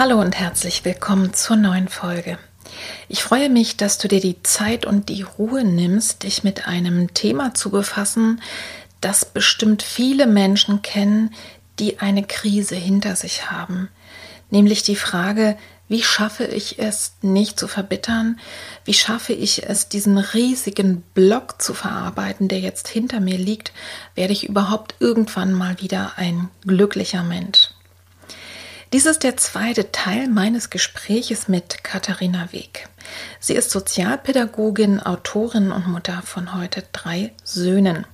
Hallo und herzlich willkommen zur neuen Folge. Ich freue mich, dass du dir die Zeit und die Ruhe nimmst, dich mit einem Thema zu befassen, das bestimmt viele Menschen kennen, die eine Krise hinter sich haben. Nämlich die Frage, wie schaffe ich es, nicht zu verbittern? Wie schaffe ich es, diesen riesigen Block zu verarbeiten, der jetzt hinter mir liegt? Werde ich überhaupt irgendwann mal wieder ein glücklicher Mensch? Dies ist der zweite Teil meines Gespräches mit Katharina Weg. Sie ist Sozialpädagogin, Autorin und Mutter von heute drei Söhnen.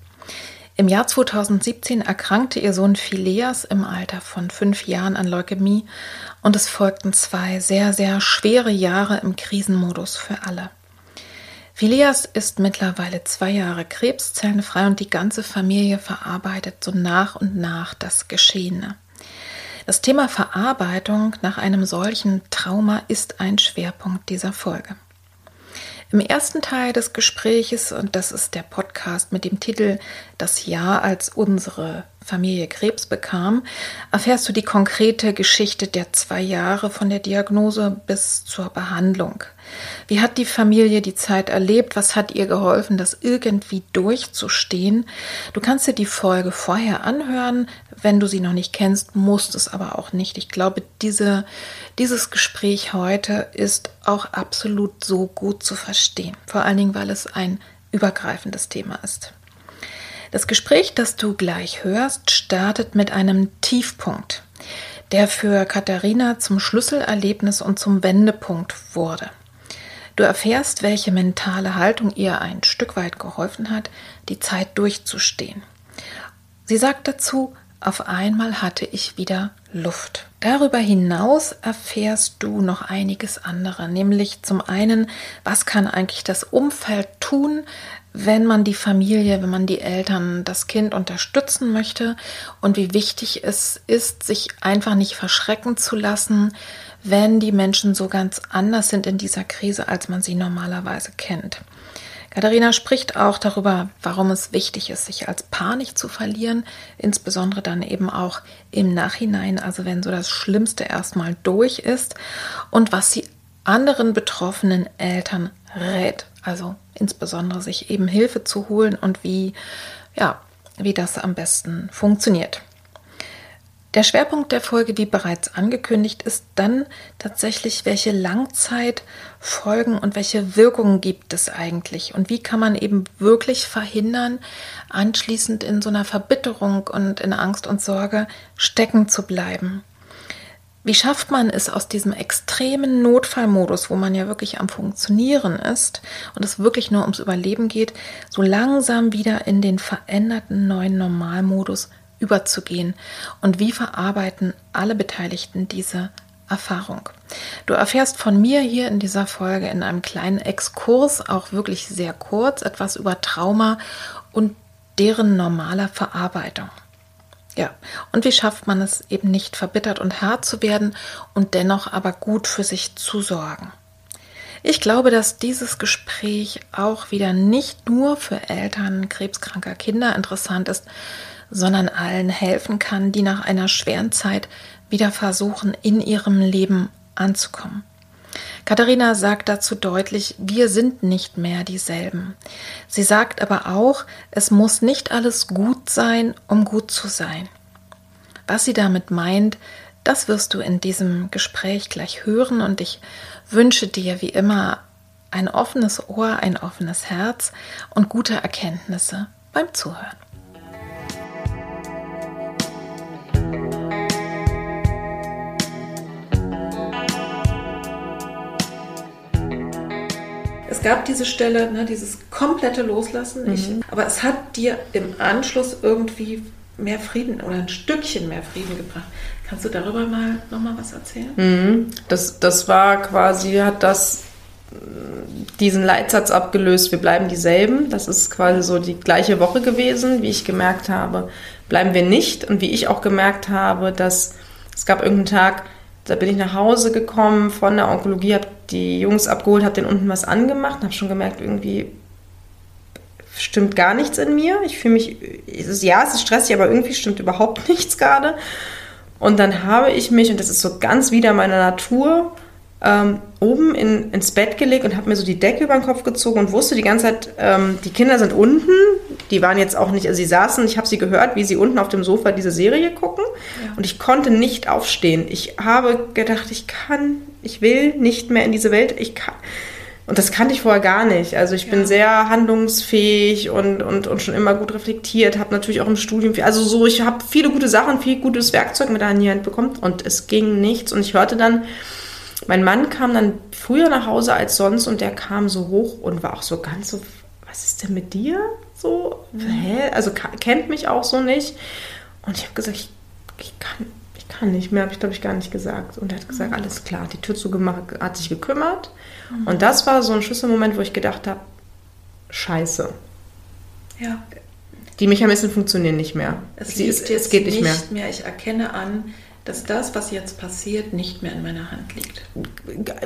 Im Jahr 2017 erkrankte ihr Sohn Phileas im Alter von fünf Jahren an Leukämie und es folgten zwei sehr, sehr schwere Jahre im Krisenmodus für alle. Phileas ist mittlerweile zwei Jahre krebszellenfrei und die ganze Familie verarbeitet so nach und nach das Geschehene. Das Thema Verarbeitung nach einem solchen Trauma ist ein Schwerpunkt dieser Folge. Im ersten Teil des Gespräches, und das ist der Podcast mit dem Titel Das Jahr, als unsere Familie Krebs bekam, erfährst du die konkrete Geschichte der zwei Jahre von der Diagnose bis zur Behandlung. Wie hat die Familie die Zeit erlebt? Was hat ihr geholfen, das irgendwie durchzustehen? Du kannst dir die Folge vorher anhören. Wenn du sie noch nicht kennst, musst es aber auch nicht. Ich glaube, diese, dieses Gespräch heute ist auch absolut so gut zu verstehen. Vor allen Dingen, weil es ein übergreifendes Thema ist. Das Gespräch, das du gleich hörst, startet mit einem Tiefpunkt, der für Katharina zum Schlüsselerlebnis und zum Wendepunkt wurde. Du erfährst, welche mentale Haltung ihr ein Stück weit geholfen hat, die Zeit durchzustehen. Sie sagt dazu, auf einmal hatte ich wieder Luft. Darüber hinaus erfährst du noch einiges andere, nämlich zum einen, was kann eigentlich das Umfeld tun, wenn man die Familie, wenn man die Eltern, das Kind unterstützen möchte und wie wichtig es ist, sich einfach nicht verschrecken zu lassen, wenn die Menschen so ganz anders sind in dieser Krise, als man sie normalerweise kennt. Katharina spricht auch darüber, warum es wichtig ist, sich als Paar nicht zu verlieren, insbesondere dann eben auch im Nachhinein, also wenn so das Schlimmste erstmal durch ist und was sie anderen betroffenen Eltern rät, also insbesondere sich eben Hilfe zu holen und wie ja, wie das am besten funktioniert. Der Schwerpunkt der Folge, wie bereits angekündigt, ist dann tatsächlich, welche Langzeitfolgen und welche Wirkungen gibt es eigentlich und wie kann man eben wirklich verhindern, anschließend in so einer Verbitterung und in Angst und Sorge stecken zu bleiben. Wie schafft man es aus diesem extremen Notfallmodus, wo man ja wirklich am Funktionieren ist und es wirklich nur ums Überleben geht, so langsam wieder in den veränderten neuen Normalmodus überzugehen und wie verarbeiten alle Beteiligten diese Erfahrung. Du erfährst von mir hier in dieser Folge in einem kleinen Exkurs, auch wirklich sehr kurz, etwas über Trauma und deren normaler Verarbeitung. Ja, und wie schafft man es eben nicht verbittert und hart zu werden und dennoch aber gut für sich zu sorgen? Ich glaube, dass dieses Gespräch auch wieder nicht nur für Eltern krebskranker Kinder interessant ist, sondern allen helfen kann, die nach einer schweren Zeit wieder versuchen, in ihrem Leben anzukommen. Katharina sagt dazu deutlich, wir sind nicht mehr dieselben. Sie sagt aber auch, es muss nicht alles gut sein, um gut zu sein. Was sie damit meint, das wirst du in diesem Gespräch gleich hören und ich wünsche dir wie immer ein offenes Ohr, ein offenes Herz und gute Erkenntnisse beim Zuhören. Gab diese Stelle, ne, dieses komplette Loslassen, ich, mhm. aber es hat dir im Anschluss irgendwie mehr Frieden oder ein Stückchen mehr Frieden gebracht. Kannst du darüber mal nochmal was erzählen? Mhm. Das, das war quasi, hat das diesen Leitsatz abgelöst, wir bleiben dieselben. Das ist quasi so die gleiche Woche gewesen, wie ich gemerkt habe, bleiben wir nicht. Und wie ich auch gemerkt habe, dass es gab irgendeinen Tag, da bin ich nach Hause gekommen von der Onkologie, habe die Jungs abgeholt, habe den unten was angemacht, habe schon gemerkt, irgendwie stimmt gar nichts in mir. Ich fühle mich, ja, es ist stressig, aber irgendwie stimmt überhaupt nichts gerade. Und dann habe ich mich, und das ist so ganz wieder meiner Natur, ähm, oben in, ins Bett gelegt und habe mir so die Decke über den Kopf gezogen und wusste die ganze Zeit, ähm, die Kinder sind unten. Die waren jetzt auch nicht, also sie saßen, ich habe sie gehört, wie sie unten auf dem Sofa diese Serie gucken. Ja. Und ich konnte nicht aufstehen. Ich habe gedacht, ich kann, ich will nicht mehr in diese Welt. Ich kann. Und das kannte ich vorher gar nicht. Also ich ja. bin sehr handlungsfähig und, und, und schon immer gut reflektiert, habe natürlich auch im Studium, also so, ich habe viele gute Sachen, viel gutes Werkzeug mit an die Hand bekommen und es ging nichts. Und ich hörte dann, mein Mann kam dann früher nach Hause als sonst und der kam so hoch und war auch so ganz so, was ist denn mit dir? So, mhm. hä? Also kennt mich auch so nicht. Und ich habe gesagt, ich, ich, kann, ich kann nicht mehr, habe ich glaube ich gar nicht gesagt. Und er hat gesagt, mhm. alles klar, die Tür zugemacht, hat sich gekümmert. Mhm. Und das war so ein Schlüsselmoment, wo ich gedacht habe, scheiße. Ja. Die Mechanismen funktionieren nicht mehr. Es, Sie, es, es geht nicht, nicht mehr. mehr. Ich erkenne an, dass das, was jetzt passiert, nicht mehr in meiner Hand liegt.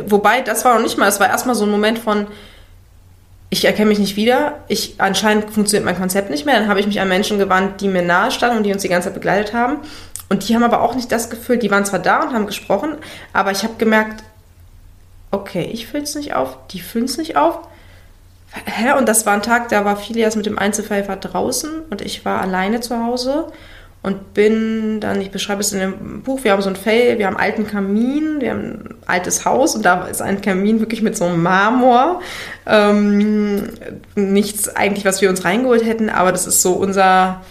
Wobei, das war noch nicht mal, es war erstmal so ein Moment von, ich erkenne mich nicht wieder, ich, anscheinend funktioniert mein Konzept nicht mehr, dann habe ich mich an Menschen gewandt, die mir nahe standen und die uns die ganze Zeit begleitet haben. Und die haben aber auch nicht das Gefühl, die waren zwar da und haben gesprochen, aber ich habe gemerkt, okay, ich fülle es nicht auf, die füllen es nicht auf. Hä? Und das war ein Tag, da war Filias mit dem Einzelpfeifer draußen und ich war alleine zu Hause und bin dann, ich beschreibe es in dem Buch, wir haben so ein Fell, wir haben einen alten Kamin, wir haben ein altes Haus und da ist ein Kamin wirklich mit so einem Marmor. Ähm, nichts eigentlich, was wir uns reingeholt hätten, aber das ist so unser,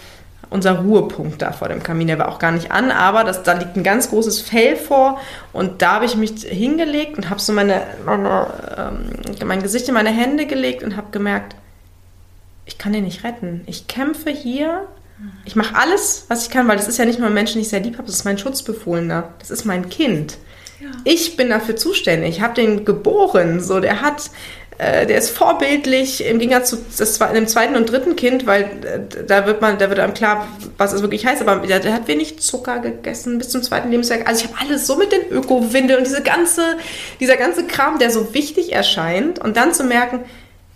unser Ruhepunkt da vor dem Kamin. Der war auch gar nicht an, aber das, da liegt ein ganz großes Fell vor und da habe ich mich hingelegt und habe so meine, ähm, mein Gesicht in meine Hände gelegt und habe gemerkt, ich kann den nicht retten. Ich kämpfe hier ich mache alles, was ich kann, weil das ist ja nicht nur ein Mensch, den ich sehr lieb habe, das ist mein Schutzbefohlener. Das ist mein Kind. Ja. Ich bin dafür zuständig. Ich habe den geboren. So, der hat, äh, der ist vorbildlich im Gegensatz zu das, dem zweiten und dritten Kind, weil äh, da wird man, da wird einem klar, was es wirklich heißt. Aber der, der hat wenig Zucker gegessen bis zum zweiten Lebensjahr. Also ich habe alles so mit den Öko-Windeln und diese ganze, dieser ganze Kram, der so wichtig erscheint. Und dann zu merken,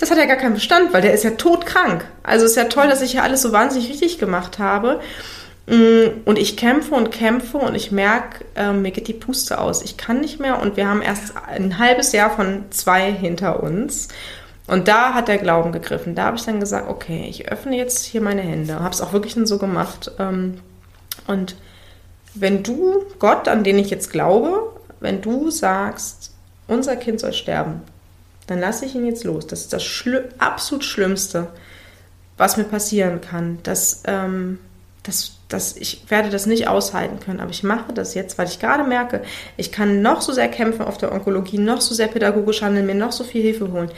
das hat ja gar keinen Bestand, weil der ist ja todkrank. Also ist ja toll, dass ich hier alles so wahnsinnig richtig gemacht habe. Mm, und ich kämpfe und kämpfe und ich merke, äh, mir geht die Puste aus. Ich kann nicht mehr und wir haben erst ein halbes Jahr von zwei hinter uns. Und da hat der Glauben gegriffen. Da habe ich dann gesagt, okay, ich öffne jetzt hier meine Hände. Habe es auch wirklich dann so gemacht. Ähm, und wenn du, Gott, an den ich jetzt glaube, wenn du sagst, unser Kind soll sterben, dann lasse ich ihn jetzt los. Das ist das Schli absolut Schlimmste, was mir passieren kann. Dass, ähm, dass, dass ich werde das nicht aushalten können, aber ich mache das jetzt, weil ich gerade merke, ich kann noch so sehr kämpfen auf der Onkologie, noch so sehr pädagogisch handeln, mir noch so viel Hilfe holen.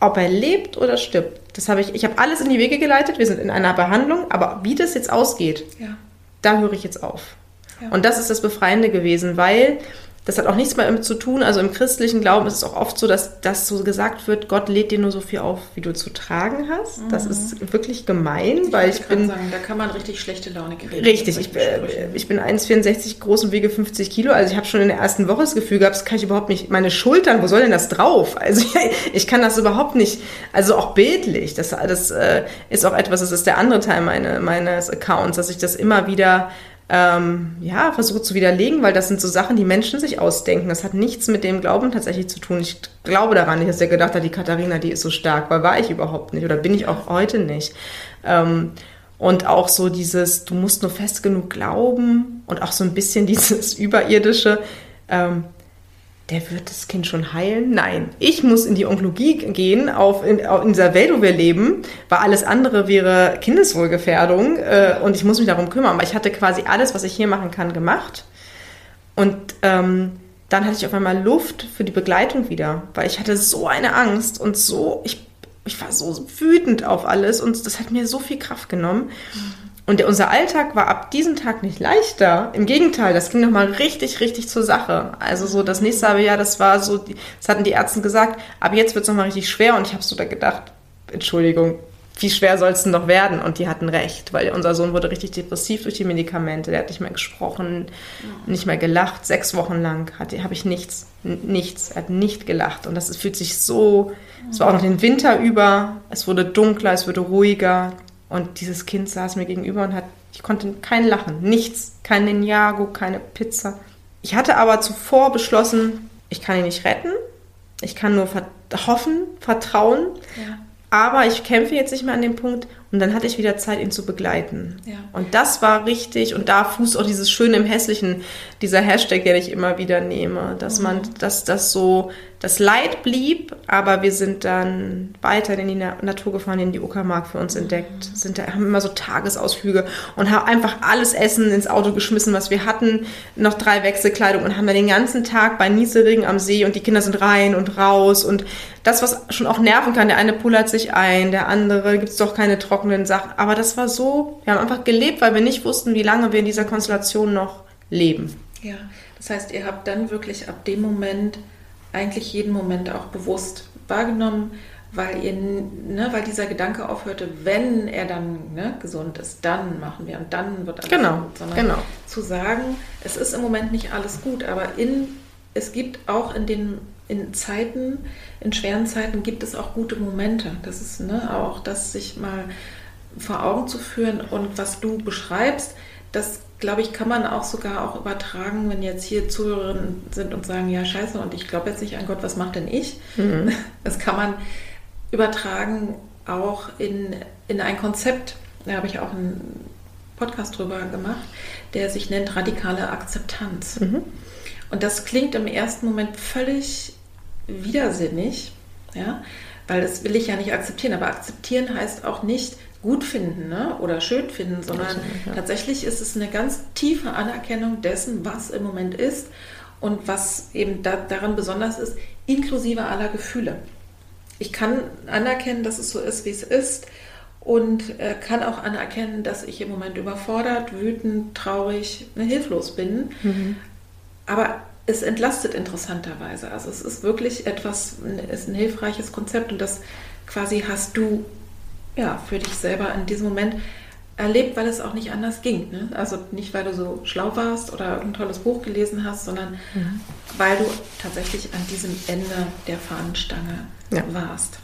Ob er lebt oder stirbt, das habe ich, ich habe alles in die Wege geleitet, wir sind in einer Behandlung, aber wie das jetzt ausgeht, ja. da höre ich jetzt auf. Ja. Und das ist das Befreiende gewesen, weil das hat auch nichts mehr damit zu tun. Also im christlichen Glauben ist es auch oft so, dass das so gesagt wird, Gott lädt dir nur so viel auf, wie du zu tragen hast. Mhm. Das ist wirklich gemein, ich weil ich bin... Sagen, da kann man richtig schlechte Laune kriegen. Richtig, ich, äh, ich bin 1,64 groß und wiege 50 Kilo. Also ich habe schon in der ersten Woche das Gefühl gehabt, das kann ich überhaupt nicht... Meine Schultern, wo soll denn das drauf? Also ich kann das überhaupt nicht... Also auch bildlich. Das, das äh, ist auch etwas, das ist der andere Teil meine, meines Accounts, dass ich das immer wieder ähm, ja, versucht zu widerlegen, weil das sind so Sachen, die Menschen sich ausdenken. Das hat nichts mit dem Glauben tatsächlich zu tun. Ich glaube daran nicht, dass er gedacht hat, die Katharina, die ist so stark, weil war ich überhaupt nicht oder bin ich auch heute nicht. Ähm, Und auch so dieses, du musst nur fest genug glauben und auch so ein bisschen dieses Überirdische. Ähm, der wird das Kind schon heilen? Nein, ich muss in die Onkologie gehen, auf in, in dieser Welt, wo wir leben, weil alles andere wäre Kindeswohlgefährdung äh, und ich muss mich darum kümmern. Aber ich hatte quasi alles, was ich hier machen kann, gemacht. Und ähm, dann hatte ich auf einmal Luft für die Begleitung wieder, weil ich hatte so eine Angst und so, ich, ich war so wütend auf alles und das hat mir so viel Kraft genommen. Und unser Alltag war ab diesem Tag nicht leichter. Im Gegenteil, das ging nochmal richtig, richtig zur Sache. Also so das nächste halbe Jahr, das war so, das hatten die Ärzte gesagt, ab jetzt wird es nochmal richtig schwer. Und ich habe so da gedacht, Entschuldigung, wie schwer soll es denn noch werden? Und die hatten recht, weil unser Sohn wurde richtig depressiv durch die Medikamente. Der hat nicht mehr gesprochen, nicht mehr gelacht. Sechs Wochen lang habe ich nichts, nichts. Er hat nicht gelacht. Und das fühlt sich so, es war auch noch den Winter über. Es wurde dunkler, es wurde ruhiger. Und dieses Kind saß mir gegenüber und hat, ich konnte kein Lachen, nichts, kein Ninjago, keine Pizza. Ich hatte aber zuvor beschlossen, ich kann ihn nicht retten, ich kann nur hoffen, vertrauen, ja. aber ich kämpfe jetzt nicht mehr an dem Punkt und dann hatte ich wieder Zeit, ihn zu begleiten. Ja. Und das war richtig und da fußt auch dieses Schöne im Hässlichen, dieser Hashtag, den ich immer wieder nehme, dass mhm. man, dass das so das Leid blieb, aber wir sind dann weiter in die Natur gefahren, in die Uckermark für uns mhm. entdeckt. Sind da, haben immer so Tagesausflüge und haben einfach alles Essen ins Auto geschmissen, was wir hatten. Noch drei Wechselkleidung und haben dann den ganzen Tag bei Nieselregen am See und die Kinder sind rein und raus und das, was schon auch nerven kann, der eine pullert sich ein, der andere gibt es doch keine trockenen Sachen. Aber das war so, wir haben einfach gelebt, weil wir nicht wussten, wie lange wir in dieser Konstellation noch leben. Ja, das heißt, ihr habt dann wirklich ab dem Moment eigentlich jeden Moment auch bewusst wahrgenommen, weil, ihr, ne, weil dieser Gedanke aufhörte, wenn er dann ne, gesund ist, dann machen wir und dann wird alles genau, gut. Sondern genau. zu sagen, es ist im Moment nicht alles gut, aber in, es gibt auch in den in Zeiten, in schweren Zeiten gibt es auch gute Momente. Das ist ne, auch das, sich mal vor Augen zu führen und was du beschreibst, das glaube ich, kann man auch sogar auch übertragen, wenn jetzt hier Zuhörerinnen sind und sagen, ja, scheiße, und ich glaube jetzt nicht an Gott, was macht denn ich? Mhm. Das kann man übertragen auch in, in ein Konzept. Da habe ich auch einen Podcast drüber gemacht, der sich nennt radikale Akzeptanz. Mhm. Und das klingt im ersten Moment völlig widersinnig, ja, weil das will ich ja nicht akzeptieren. Aber akzeptieren heißt auch nicht, gut finden ne? oder schön finden, sondern ja. tatsächlich ist es eine ganz tiefe Anerkennung dessen, was im Moment ist und was eben da, daran besonders ist, inklusive aller Gefühle. Ich kann anerkennen, dass es so ist, wie es ist und äh, kann auch anerkennen, dass ich im Moment überfordert, wütend, traurig, ne, hilflos bin. Mhm. Aber es entlastet interessanterweise. Also es ist wirklich etwas, ist ein hilfreiches Konzept und das quasi hast du ja, für dich selber in diesem Moment erlebt, weil es auch nicht anders ging. Ne? Also nicht, weil du so schlau warst oder ein tolles Buch gelesen hast, sondern mhm. weil du tatsächlich an diesem Ende der Fahnenstange ja. warst.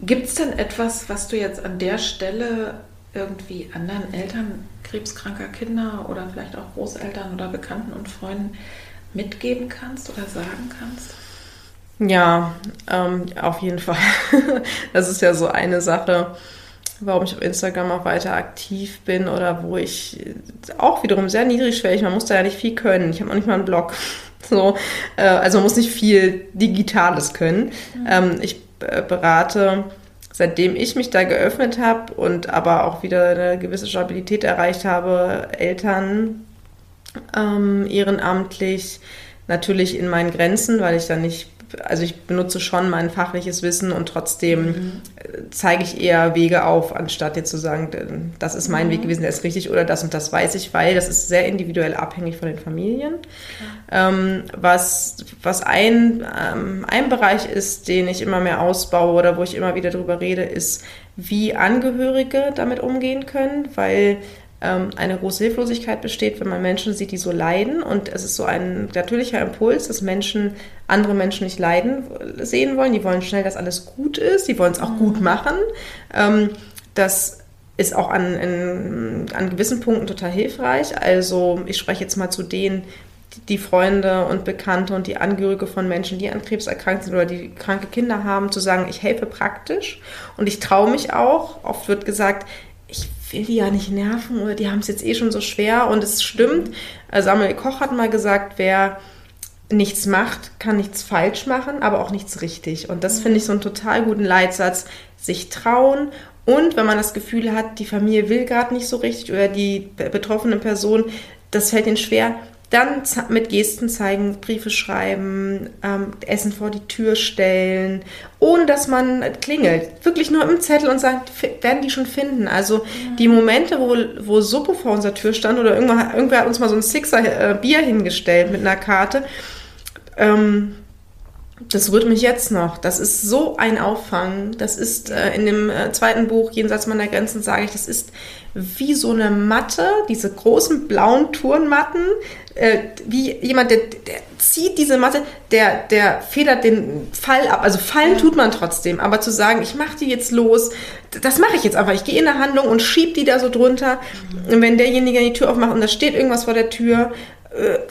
Gibt es denn etwas, was du jetzt an der Stelle irgendwie anderen Eltern krebskranker Kinder oder vielleicht auch Großeltern oder Bekannten und Freunden mitgeben kannst oder sagen kannst? Ja, ähm, auf jeden Fall. das ist ja so eine Sache, warum ich auf Instagram auch weiter aktiv bin oder wo ich auch wiederum sehr niedrigschwellig, man muss da ja nicht viel können. Ich habe auch nicht mal einen Blog. So, äh, also man muss nicht viel Digitales können. Mhm. Ähm, ich äh, berate, seitdem ich mich da geöffnet habe und aber auch wieder eine gewisse Stabilität erreicht habe, Eltern ähm, ehrenamtlich, natürlich in meinen Grenzen, weil ich da nicht also ich benutze schon mein fachliches Wissen und trotzdem mhm. zeige ich eher Wege auf, anstatt jetzt zu sagen, das ist mein mhm. Weg gewesen, der ist richtig oder das und das weiß ich, weil das ist sehr individuell abhängig von den Familien. Ähm, was, was ein, ähm, ein Bereich ist, den ich immer mehr ausbaue oder wo ich immer wieder drüber rede, ist, wie Angehörige damit umgehen können, weil eine große Hilflosigkeit besteht, wenn man Menschen sieht, die so leiden. Und es ist so ein natürlicher Impuls, dass Menschen andere Menschen nicht leiden sehen wollen. Die wollen schnell, dass alles gut ist. Die wollen es auch mhm. gut machen. Ähm, das ist auch an, in, an gewissen Punkten total hilfreich. Also ich spreche jetzt mal zu denen, die Freunde und Bekannte und die Angehörige von Menschen, die an Krebs erkrankt sind oder die kranke Kinder haben, zu sagen, ich helfe praktisch und ich traue mich auch. Oft wird gesagt, will die ja nicht nerven oder die haben es jetzt eh schon so schwer und es stimmt. Samuel Koch hat mal gesagt, wer nichts macht, kann nichts falsch machen, aber auch nichts richtig. Und das finde ich so einen total guten Leitsatz, sich trauen und wenn man das Gefühl hat, die Familie will gerade nicht so richtig oder die betroffene Person, das fällt ihnen schwer, dann mit Gesten zeigen, Briefe schreiben, ähm, Essen vor die Tür stellen, ohne dass man klingelt. Wirklich nur im Zettel und sagt, werden die schon finden. Also mhm. die Momente, wo, wo Suppe vor unserer Tür stand oder irgendwer, irgendwer hat uns mal so ein Sixer äh, Bier hingestellt mit einer Karte, ähm, das rührt mich jetzt noch. Das ist so ein Auffang. Das ist äh, in dem äh, zweiten Buch, Jenseits meiner Grenzen, sage ich, das ist wie so eine Matte, diese großen blauen Turnmatten. Äh, wie jemand, der, der, zieht diese Matte, der, der federt den Fall ab. Also fallen tut man trotzdem. Aber zu sagen, ich mache die jetzt los, das mache ich jetzt einfach. Ich gehe in eine Handlung und schieb die da so drunter. Mhm. Und wenn derjenige die Tür aufmacht und da steht irgendwas vor der Tür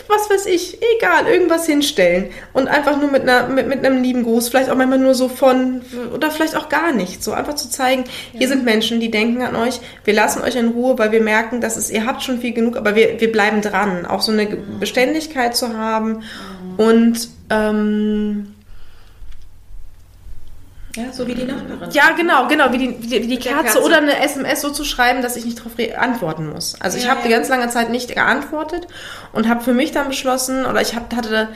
was weiß ich, egal, irgendwas hinstellen und einfach nur mit, einer, mit, mit einem lieben Gruß, vielleicht auch manchmal nur so von, oder vielleicht auch gar nicht, so einfach zu zeigen, ja. hier sind Menschen, die denken an euch, wir lassen euch in Ruhe, weil wir merken, dass es, ihr habt schon viel genug, aber wir, wir bleiben dran, auch so eine Beständigkeit zu haben und ähm, ja, so wie die Nachbarin. Ja, genau, genau, wie die, wie die, Kerze, Kerze, oder eine SMS so zu schreiben, dass ich nicht darauf antworten muss. Also ja, ich habe ja. die ganz lange Zeit nicht geantwortet und habe für mich dann beschlossen, oder ich hab, hatte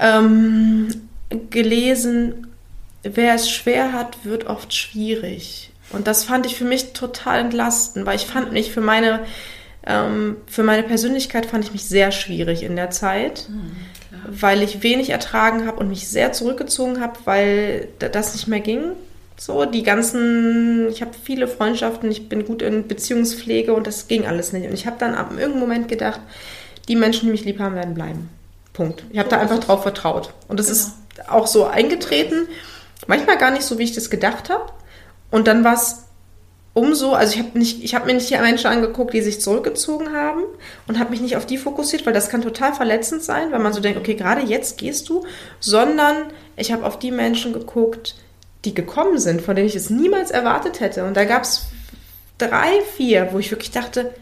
ähm, gelesen, wer es schwer hat, wird oft schwierig. Und das fand ich für mich total entlastend, weil ich fand mich für meine, ähm, für meine Persönlichkeit fand ich mich sehr schwierig in der Zeit. Mhm weil ich wenig ertragen habe und mich sehr zurückgezogen habe, weil das nicht mehr ging. So, die ganzen, ich habe viele Freundschaften, ich bin gut in Beziehungspflege und das ging alles nicht. Und ich habe dann ab irgendeinem Moment gedacht, die Menschen, die mich lieb haben, werden bleiben. Punkt. Ich habe da einfach drauf vertraut. Und das genau. ist auch so eingetreten. Manchmal gar nicht so, wie ich das gedacht habe. Und dann war es umso, also ich habe nicht, ich habe mir nicht die Menschen angeguckt, die sich zurückgezogen haben und habe mich nicht auf die fokussiert, weil das kann total verletzend sein, wenn man so denkt, okay, gerade jetzt gehst du, sondern ich habe auf die Menschen geguckt, die gekommen sind, von denen ich es niemals erwartet hätte. Und da gab es drei, vier, wo ich wirklich dachte,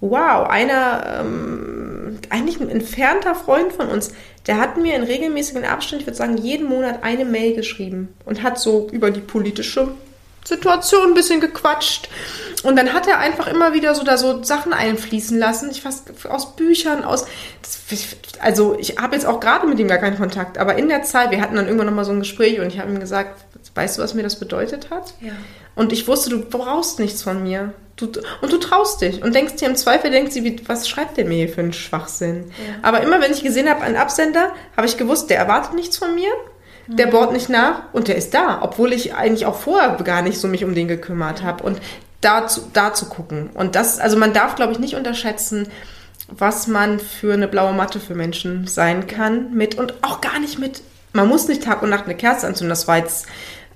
wow, einer, ähm, eigentlich ein entfernter Freund von uns, der hat mir in regelmäßigen Abständen, ich würde sagen, jeden Monat eine Mail geschrieben und hat so über die politische Situation ein bisschen gequatscht. Und dann hat er einfach immer wieder so da so Sachen einfließen lassen. Ich fast aus Büchern, aus. also ich habe jetzt auch gerade mit ihm gar keinen Kontakt, aber in der Zeit, wir hatten dann irgendwann nochmal so ein Gespräch und ich habe ihm gesagt, weißt du, was mir das bedeutet hat? Ja. Und ich wusste, du brauchst nichts von mir. Du, und du traust dich und denkst dir im Zweifel, denkst sie, was schreibt der mir hier für einen Schwachsinn? Ja. Aber immer wenn ich gesehen habe, einen Absender, habe ich gewusst, der erwartet nichts von mir der bohrt nicht nach und der ist da, obwohl ich eigentlich auch vorher gar nicht so mich um den gekümmert habe. Und da zu, da zu gucken. Und das, also man darf, glaube ich, nicht unterschätzen, was man für eine blaue Matte für Menschen sein kann mit und auch gar nicht mit, man muss nicht Tag und Nacht eine Kerze anzünden. Das war jetzt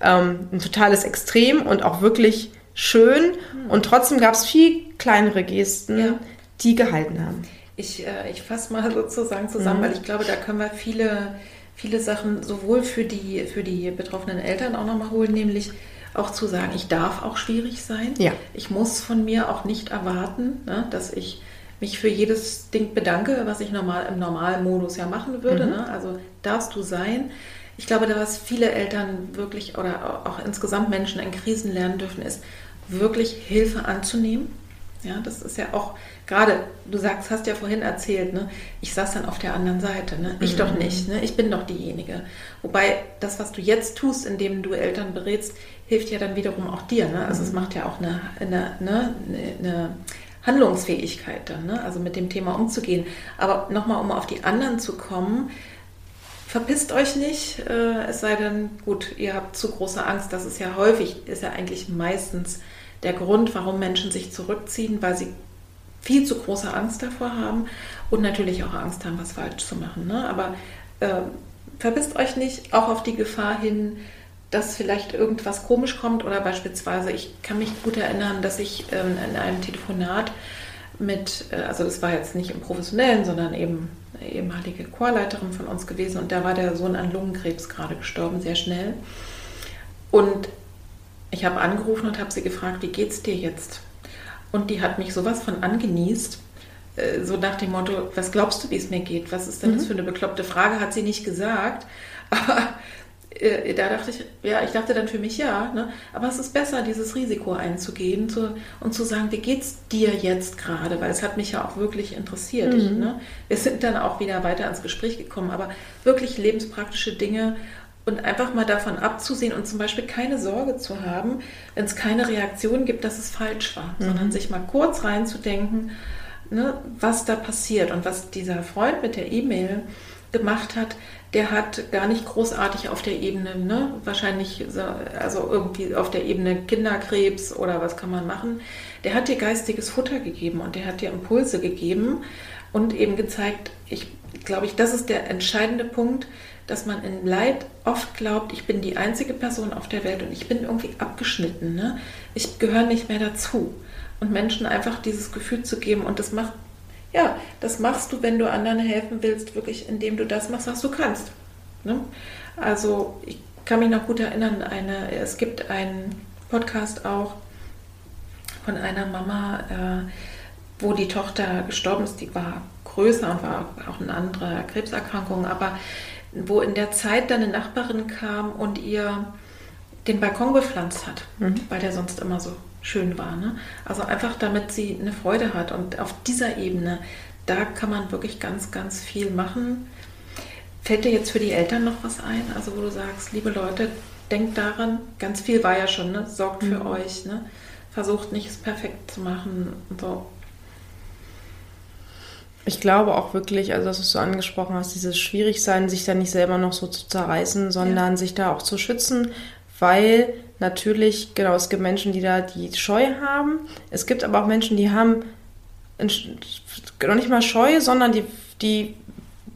ähm, ein totales Extrem und auch wirklich schön. Und trotzdem gab es viel kleinere Gesten, ja. die gehalten haben. Ich, äh, ich fasse mal sozusagen zusammen, mhm. weil ich glaube, da können wir viele viele Sachen sowohl für die, für die betroffenen Eltern auch nochmal holen, nämlich auch zu sagen, ich darf auch schwierig sein. Ja. Ich muss von mir auch nicht erwarten, ne, dass ich mich für jedes Ding bedanke, was ich normal im normalen Modus ja machen würde. Mhm. Ne? Also darfst du sein. Ich glaube, da was viele Eltern wirklich oder auch insgesamt Menschen in Krisen lernen dürfen, ist wirklich Hilfe anzunehmen. Ja, das ist ja auch gerade, du sagst, hast ja vorhin erzählt, ne? ich saß dann auf der anderen Seite, ne? ich mhm. doch nicht, ne? ich bin doch diejenige. Wobei das, was du jetzt tust, indem du Eltern berätst, hilft ja dann wiederum auch dir. Ne? Also mhm. es macht ja auch eine, eine, eine, eine Handlungsfähigkeit dann, ne? also mit dem Thema umzugehen. Aber nochmal, um auf die anderen zu kommen, verpisst euch nicht, äh, es sei denn, gut, ihr habt zu große Angst, das ist ja häufig, ist ja eigentlich meistens der Grund, warum Menschen sich zurückziehen, weil sie viel zu große Angst davor haben und natürlich auch Angst haben, was falsch zu machen. Ne? Aber äh, verbisst euch nicht auch auf die Gefahr hin, dass vielleicht irgendwas komisch kommt oder beispielsweise, ich kann mich gut erinnern, dass ich ähm, in einem Telefonat mit, äh, also das war jetzt nicht im Professionellen, sondern eben eine ehemalige Chorleiterin von uns gewesen und da war der Sohn an Lungenkrebs gerade gestorben, sehr schnell. Und ich habe angerufen und habe sie gefragt, wie geht's dir jetzt? Und die hat mich sowas von angenießt, äh, so nach dem Motto, was glaubst du, wie es mir geht? Was ist denn mhm. das für eine bekloppte Frage? Hat sie nicht gesagt. Aber äh, da dachte ich, ja, ich dachte dann für mich ja, ne? aber es ist besser, dieses Risiko einzugehen zu, und zu sagen, wie geht's dir jetzt gerade? Weil es hat mich ja auch wirklich interessiert. Mhm. Ich, ne? Wir sind dann auch wieder weiter ins Gespräch gekommen, aber wirklich lebenspraktische Dinge und einfach mal davon abzusehen und zum Beispiel keine Sorge zu haben, wenn es keine Reaktion gibt, dass es falsch war, mhm. sondern sich mal kurz reinzudenken, ne, was da passiert und was dieser Freund mit der E-Mail gemacht hat, der hat gar nicht großartig auf der Ebene, ne, wahrscheinlich also irgendwie auf der Ebene Kinderkrebs oder was kann man machen. Der hat dir geistiges Futter gegeben und der hat dir Impulse gegeben und eben gezeigt, ich glaube ich, das ist der entscheidende Punkt, dass man in Leid oft glaubt, ich bin die einzige Person auf der Welt und ich bin irgendwie abgeschnitten. Ne? Ich gehöre nicht mehr dazu. Und Menschen einfach dieses Gefühl zu geben und das macht, ja, das machst du, wenn du anderen helfen willst, wirklich indem du das machst, was du kannst. Ne? Also ich kann mich noch gut erinnern, eine, es gibt einen Podcast auch von einer Mama, äh, wo die Tochter gestorben ist, die war größer und war auch eine andere Krebserkrankung, aber wo in der Zeit dann eine Nachbarin kam und ihr den Balkon bepflanzt hat, mhm. weil der sonst immer so schön war. Ne? Also einfach damit sie eine Freude hat. Und auf dieser Ebene, da kann man wirklich ganz, ganz viel machen. Fällt dir jetzt für die Eltern noch was ein? Also wo du sagst, liebe Leute, denkt daran, ganz viel war ja schon, ne? sorgt für mhm. euch, ne? versucht nicht es perfekt zu machen. So. Ich glaube auch wirklich, also dass du es so angesprochen hast, dieses Schwierigsein, sich da nicht selber noch so zu zerreißen, sondern ja. sich da auch zu schützen, weil natürlich, genau, es gibt Menschen, die da die Scheu haben. Es gibt aber auch Menschen, die haben noch nicht mal Scheu, sondern die, die,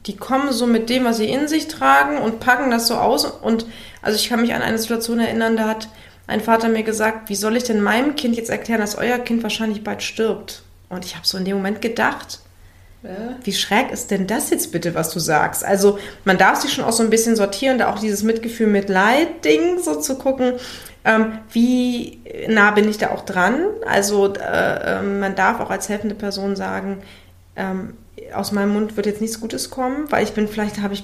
die kommen so mit dem, was sie in sich tragen und packen das so aus. Und also ich kann mich an eine Situation erinnern, da hat ein Vater mir gesagt, wie soll ich denn meinem Kind jetzt erklären, dass euer Kind wahrscheinlich bald stirbt? Und ich habe so in dem Moment gedacht, wie schräg ist denn das jetzt bitte, was du sagst? Also man darf sich schon auch so ein bisschen sortieren, da auch dieses Mitgefühl mit Leid-Ding so zu gucken, ähm, wie nah bin ich da auch dran? Also äh, äh, man darf auch als helfende Person sagen, ähm, aus meinem Mund wird jetzt nichts Gutes kommen, weil ich bin, vielleicht habe ich,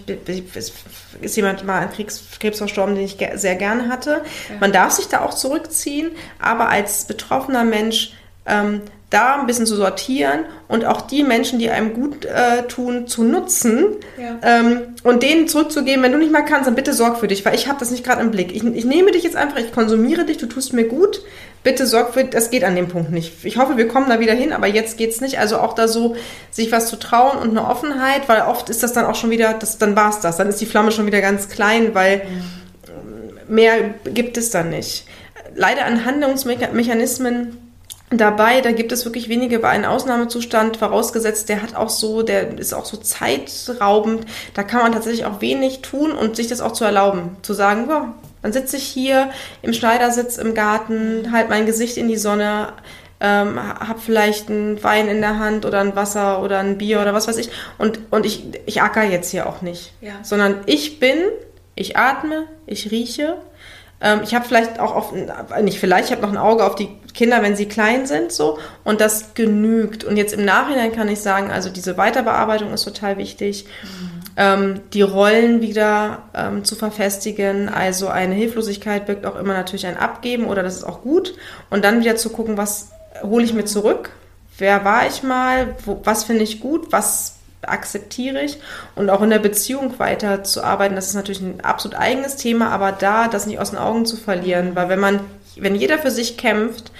ist jemand mal an Kriegs, Krebs verstorben, den ich sehr gerne hatte. Ja. Man darf sich da auch zurückziehen, aber als betroffener Mensch ähm, da ein bisschen zu sortieren und auch die Menschen, die einem gut äh, tun, zu nutzen ja. ähm, und denen zurückzugeben, wenn du nicht mal kannst, dann bitte sorg für dich, weil ich habe das nicht gerade im Blick. Ich, ich, nehme dich jetzt einfach, ich konsumiere dich, du tust mir gut, bitte sorg für, das geht an dem Punkt nicht. Ich hoffe, wir kommen da wieder hin, aber jetzt geht's nicht. Also auch da so, sich was zu trauen und eine Offenheit, weil oft ist das dann auch schon wieder, das, dann war's das, dann ist die Flamme schon wieder ganz klein, weil mhm. mehr gibt es dann nicht. Leider an Handlungsmechanismen dabei. Da gibt es wirklich wenige bei einem Ausnahmezustand, vorausgesetzt, der hat auch so, der ist auch so zeitraubend. Da kann man tatsächlich auch wenig tun und sich das auch zu erlauben. Zu sagen, ja, dann sitze ich hier im Schneidersitz im Garten, halt mein Gesicht in die Sonne, ähm, hab vielleicht einen Wein in der Hand oder ein Wasser oder ein Bier oder was weiß ich. Und, und ich, ich acker jetzt hier auch nicht. Ja. Sondern ich bin, ich atme, ich rieche ähm, ich habe vielleicht auch auf, nicht vielleicht, ich habe noch ein Auge auf die Kinder, wenn sie klein sind, so. Und das genügt. Und jetzt im Nachhinein kann ich sagen, also diese Weiterbearbeitung ist total wichtig. Mhm. Ähm, die Rollen wieder ähm, zu verfestigen. Also eine Hilflosigkeit birgt auch immer natürlich ein Abgeben oder das ist auch gut. Und dann wieder zu gucken, was hole ich mir zurück? Wer war ich mal? Wo, was finde ich gut? Was akzeptiere ich und auch in der Beziehung weiter zu arbeiten, das ist natürlich ein absolut eigenes Thema, aber da das nicht aus den Augen zu verlieren, weil wenn man, wenn jeder für sich kämpft,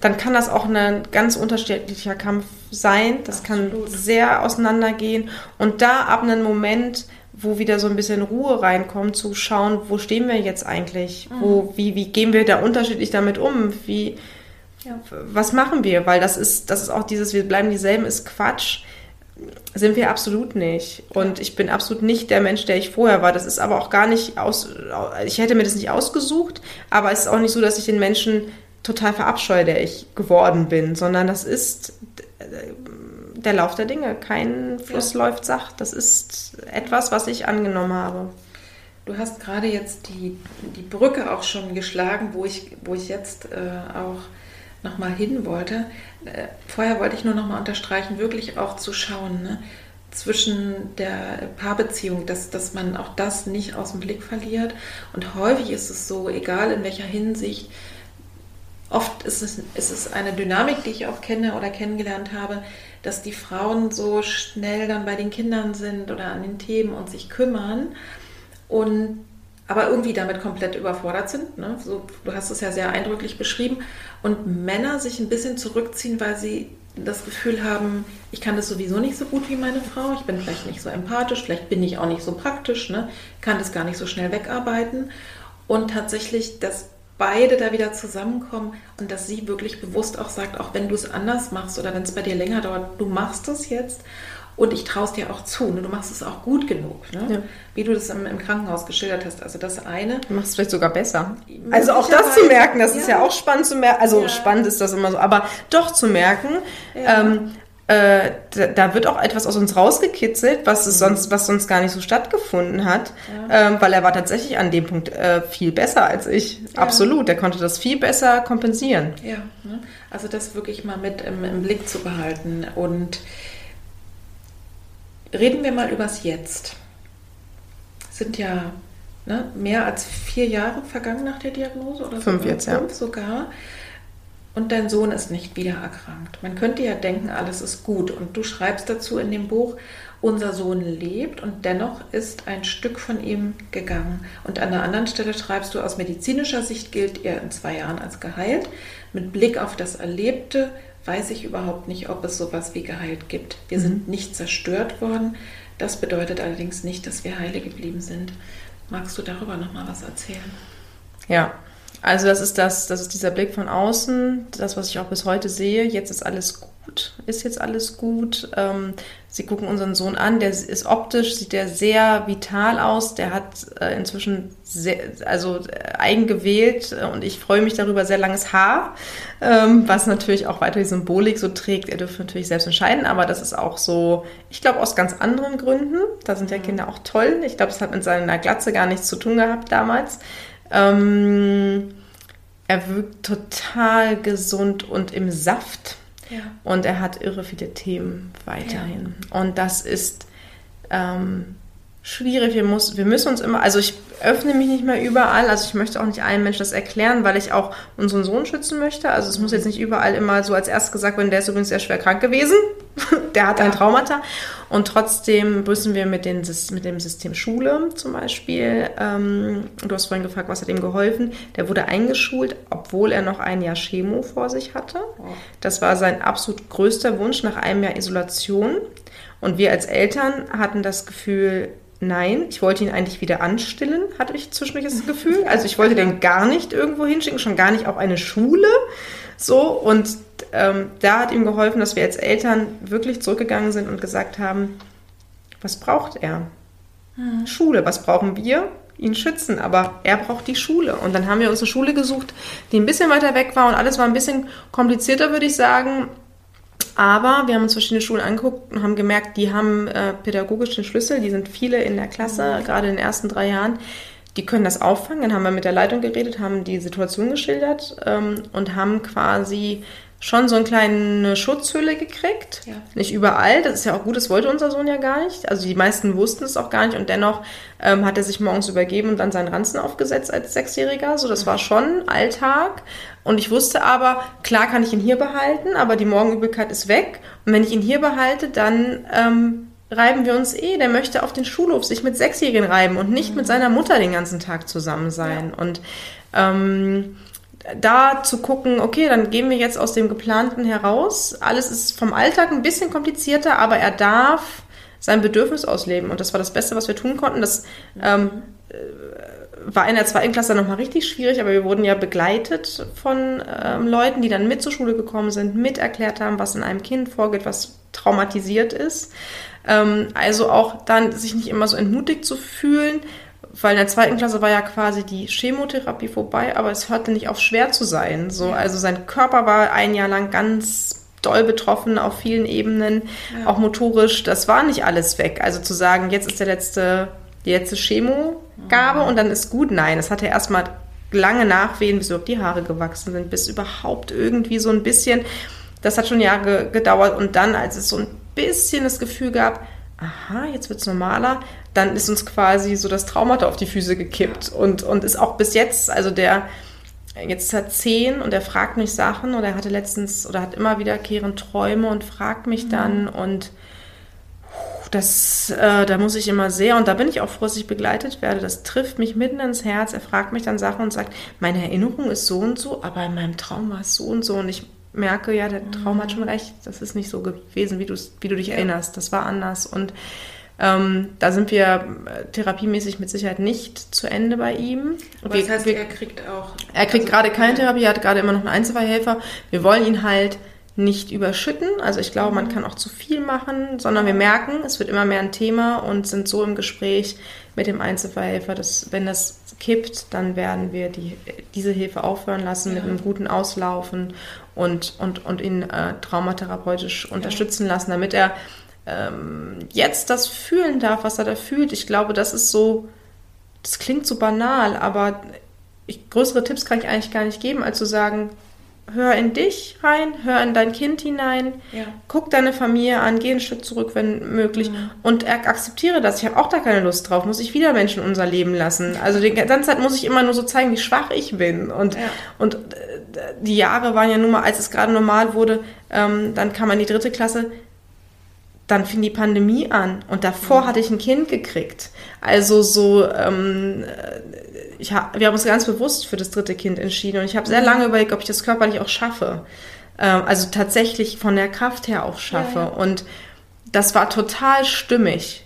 dann kann das auch ein ganz unterschiedlicher Kampf sein. Das Absolut. kann sehr auseinandergehen. Und da ab einem Moment, wo wieder so ein bisschen Ruhe reinkommt, zu schauen, wo stehen wir jetzt eigentlich? Mhm. Wo, wie, wie gehen wir da unterschiedlich damit um? Wie, ja. was machen wir? Weil das ist, das ist auch dieses, wir bleiben dieselben, ist Quatsch sind wir absolut nicht. Und ich bin absolut nicht der Mensch, der ich vorher war. Das ist aber auch gar nicht aus, ich hätte mir das nicht ausgesucht, aber es ist auch nicht so, dass ich den Menschen total verabscheue, der ich geworden bin, sondern das ist der Lauf der Dinge. Kein Fluss ja. läuft sacht. Das ist etwas, was ich angenommen habe. Du hast gerade jetzt die, die Brücke auch schon geschlagen, wo ich, wo ich jetzt äh, auch nochmal hin wollte. Äh, vorher wollte ich nur nochmal unterstreichen, wirklich auch zu schauen, ne? zwischen der Paarbeziehung, dass, dass man auch das nicht aus dem Blick verliert. Und häufig ist es so, egal in welcher Hinsicht, oft ist es, ist es eine Dynamik, die ich auch kenne oder kennengelernt habe, dass die Frauen so schnell dann bei den Kindern sind oder an den Themen und sich kümmern und aber irgendwie damit komplett überfordert sind. Ne? So, du hast es ja sehr eindrücklich beschrieben. Und Männer sich ein bisschen zurückziehen, weil sie das Gefühl haben, ich kann das sowieso nicht so gut wie meine Frau, ich bin vielleicht nicht so empathisch, vielleicht bin ich auch nicht so praktisch, ne? kann das gar nicht so schnell wegarbeiten. Und tatsächlich, dass beide da wieder zusammenkommen und dass sie wirklich bewusst auch sagt, auch wenn du es anders machst oder wenn es bei dir länger dauert, du machst es jetzt und ich traue es dir auch zu. Ne? Du machst es auch gut genug, ne? ja. wie du das im, im, Krankenhaus geschildert hast. Also das eine. Du machst es vielleicht sogar besser. Also auch das zu merken, das ja. ist ja auch spannend zu merken. Also ja. spannend ist das immer so, aber doch zu merken, ähm, äh, da, da, wird auch etwas aus uns rausgekitzelt, was mhm. sonst, was sonst gar nicht so stattgefunden hat, ähm, weil er war tatsächlich an dem Punkt äh, viel besser als ich. Absolut, er konnte das viel besser kompensieren. Ja, ne? also das wirklich mal mit im, im Blick zu behalten und Reden wir mal übers Jetzt. Sind ja ne, mehr als vier Jahre vergangen nach der Diagnose oder fünf jetzt, ja. Fünf sogar. Und dein Sohn ist nicht wieder erkrankt. Man könnte ja denken, alles ist gut. Und du schreibst dazu in dem Buch, unser Sohn lebt und dennoch ist ein Stück von ihm gegangen. Und an der anderen Stelle schreibst du, aus medizinischer Sicht gilt er in zwei Jahren als geheilt. Mit Blick auf das Erlebte weiß ich überhaupt nicht, ob es sowas wie geheilt gibt. Wir mhm. sind nicht zerstört worden. Das bedeutet allerdings nicht, dass wir heile geblieben sind. Magst du darüber noch mal was erzählen? Ja, also das ist das, das ist dieser Blick von außen, das, was ich auch bis heute sehe. Jetzt ist alles gut, ist jetzt alles gut. Ähm, sie gucken unseren Sohn an, der ist optisch, sieht der sehr vital aus. Der hat äh, inzwischen sehr, also äh, eigen gewählt äh, und ich freue mich darüber, sehr langes Haar, ähm, was natürlich auch weiter die Symbolik so trägt. Er dürfte natürlich selbst entscheiden, aber das ist auch so, ich glaube, aus ganz anderen Gründen. Da sind ja mhm. Kinder auch toll. Ich glaube, es hat mit seiner Glatze gar nichts zu tun gehabt damals. Ähm, er wirkt total gesund und im Saft. Ja. Und er hat irre viele Themen weiterhin. Ja. Und das ist ähm, schwierig. Wir, muss, wir müssen uns immer, also ich öffne mich nicht mehr überall, also ich möchte auch nicht allen Menschen das erklären, weil ich auch unseren Sohn schützen möchte. Also es muss jetzt nicht überall immer so als erst gesagt werden, der ist übrigens sehr schwer krank gewesen, der hat ja. ein Traumata. Und trotzdem müssen wir mit, den, mit dem System Schule zum Beispiel, ähm, du hast vorhin gefragt, was hat ihm geholfen, der wurde eingeschult, obwohl er noch ein Jahr Chemo vor sich hatte. Das war sein absolut größter Wunsch nach einem Jahr Isolation. Und wir als Eltern hatten das Gefühl, Nein, ich wollte ihn eigentlich wieder anstillen, hatte ich zwischendurch das Gefühl. Also ich wollte den gar nicht irgendwo hinschicken, schon gar nicht auf eine Schule. So, und ähm, da hat ihm geholfen, dass wir als Eltern wirklich zurückgegangen sind und gesagt haben, was braucht er? Hm. Schule, was brauchen wir? Ihn schützen, aber er braucht die Schule. Und dann haben wir uns eine Schule gesucht, die ein bisschen weiter weg war und alles war ein bisschen komplizierter, würde ich sagen. Aber wir haben uns verschiedene Schulen angeguckt und haben gemerkt, die haben äh, pädagogischen Schlüssel, die sind viele in der Klasse, mhm. gerade in den ersten drei Jahren. Die können das auffangen. Dann haben wir mit der Leitung geredet, haben die Situation geschildert ähm, und haben quasi schon so eine kleine Schutzhülle gekriegt. Ja. Nicht überall, das ist ja auch gut, das wollte unser Sohn ja gar nicht. Also die meisten wussten es auch gar nicht und dennoch ähm, hat er sich morgens übergeben und dann seinen Ranzen aufgesetzt als Sechsjähriger. So, das war schon Alltag. Und ich wusste aber, klar kann ich ihn hier behalten, aber die Morgenübelkeit ist weg. Und wenn ich ihn hier behalte, dann ähm, reiben wir uns eh. Der möchte auf den Schulhof sich mit Sechsjährigen reiben und nicht mhm. mit seiner Mutter den ganzen Tag zusammen sein. Ja. Und ähm, da zu gucken, okay, dann gehen wir jetzt aus dem Geplanten heraus. Alles ist vom Alltag ein bisschen komplizierter, aber er darf sein Bedürfnis ausleben. Und das war das Beste, was wir tun konnten. Das ähm, äh, war in der zweiten Klasse nochmal richtig schwierig, aber wir wurden ja begleitet von ähm, Leuten, die dann mit zur Schule gekommen sind, mit erklärt haben, was in einem Kind vorgeht, was traumatisiert ist. Ähm, also auch dann sich nicht immer so entmutigt zu fühlen, weil in der zweiten Klasse war ja quasi die Chemotherapie vorbei, aber es hörte nicht auf schwer zu sein. So, also sein Körper war ein Jahr lang ganz doll betroffen auf vielen Ebenen, ja. auch motorisch. Das war nicht alles weg. Also zu sagen, jetzt ist der letzte, die letzte Chemogabe mhm. und dann ist gut. Nein, es hatte erstmal lange Nachwehen, bis überhaupt die Haare gewachsen sind, bis überhaupt irgendwie so ein bisschen, das hat schon Jahre gedauert und dann, als es so ein bisschen das Gefühl gab, aha, jetzt wird es normaler, dann ist uns quasi so das Traumata auf die Füße gekippt und, und ist auch bis jetzt, also der, jetzt ist er zehn und er fragt mich Sachen oder er hatte letztens oder hat immer wiederkehrend Träume und fragt mich dann mhm. und das, äh, da muss ich immer sehr, und da bin ich auch froh, dass ich begleitet werde. Das trifft mich mitten ins Herz. Er fragt mich dann Sachen und sagt, meine Erinnerung ist so und so, aber in meinem Traum war es so und so. Und ich merke, ja, der Traum mhm. hat schon recht. Das ist nicht so gewesen, wie, wie du dich erinnerst. Das war anders. Und ähm, da sind wir äh, therapiemäßig mit Sicherheit nicht zu Ende bei ihm. Aber das heißt, wir, er kriegt auch. Er kriegt also, gerade keine Therapie, er hat gerade immer noch einen Einzelfallhelfer. Wir wollen ihn halt nicht überschütten. Also ich glaube, man mhm. kann auch zu viel machen, sondern wir merken, es wird immer mehr ein Thema und sind so im Gespräch mit dem Einzelfallhelfer, dass wenn das kippt, dann werden wir die, diese Hilfe aufhören lassen ja. mit einem guten Auslaufen und, und, und ihn äh, traumatherapeutisch ja. unterstützen lassen, damit er ähm, jetzt das fühlen darf, was er da fühlt. Ich glaube, das ist so, das klingt so banal, aber ich, größere Tipps kann ich eigentlich gar nicht geben, als zu sagen, hör in dich rein, hör in dein Kind hinein, ja. guck deine Familie an, geh ein Stück zurück, wenn möglich mhm. und akzeptiere das. Ich habe auch da keine Lust drauf, muss ich wieder Menschen unser Leben lassen. Also die ganze Zeit muss ich immer nur so zeigen, wie schwach ich bin. Und, ja. und äh, die Jahre waren ja nun mal, als es gerade normal wurde, ähm, dann kam man in die dritte Klasse, dann fing die Pandemie an und davor mhm. hatte ich ein Kind gekriegt. Also so, ähm, ich ha wir haben uns ganz bewusst für das dritte Kind entschieden und ich habe sehr mhm. lange überlegt, ob ich das körperlich auch schaffe. Ähm, also tatsächlich von der Kraft her auch schaffe. Ja, ja. Und das war total stimmig.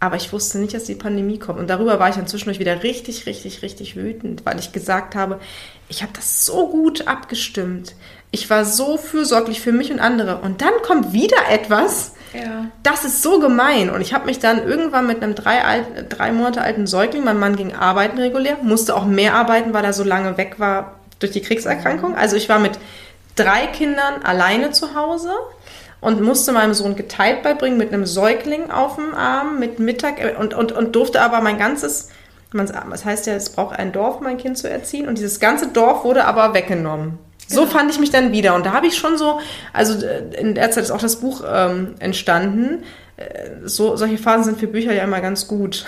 Aber ich wusste nicht, dass die Pandemie kommt. Und darüber war ich dann zwischendurch wieder richtig, richtig, richtig wütend, weil ich gesagt habe, ich habe das so gut abgestimmt. Ich war so fürsorglich für mich und andere. Und dann kommt wieder etwas, ja. Das ist so gemein. Und ich habe mich dann irgendwann mit einem drei, alt, drei Monate alten Säugling, mein Mann ging arbeiten regulär, musste auch mehr arbeiten, weil er so lange weg war durch die Kriegserkrankung. Mhm. Also ich war mit drei Kindern alleine zu Hause und musste meinem Sohn geteilt beibringen mit einem Säugling auf dem Arm, mit Mittag und, und, und durfte aber mein ganzes, das heißt ja, es braucht ein Dorf, mein Kind zu erziehen und dieses ganze Dorf wurde aber weggenommen. So genau. fand ich mich dann wieder. Und da habe ich schon so, also äh, in der Zeit ist auch das Buch ähm, entstanden. Äh, so, solche Phasen sind für Bücher ja immer ganz gut,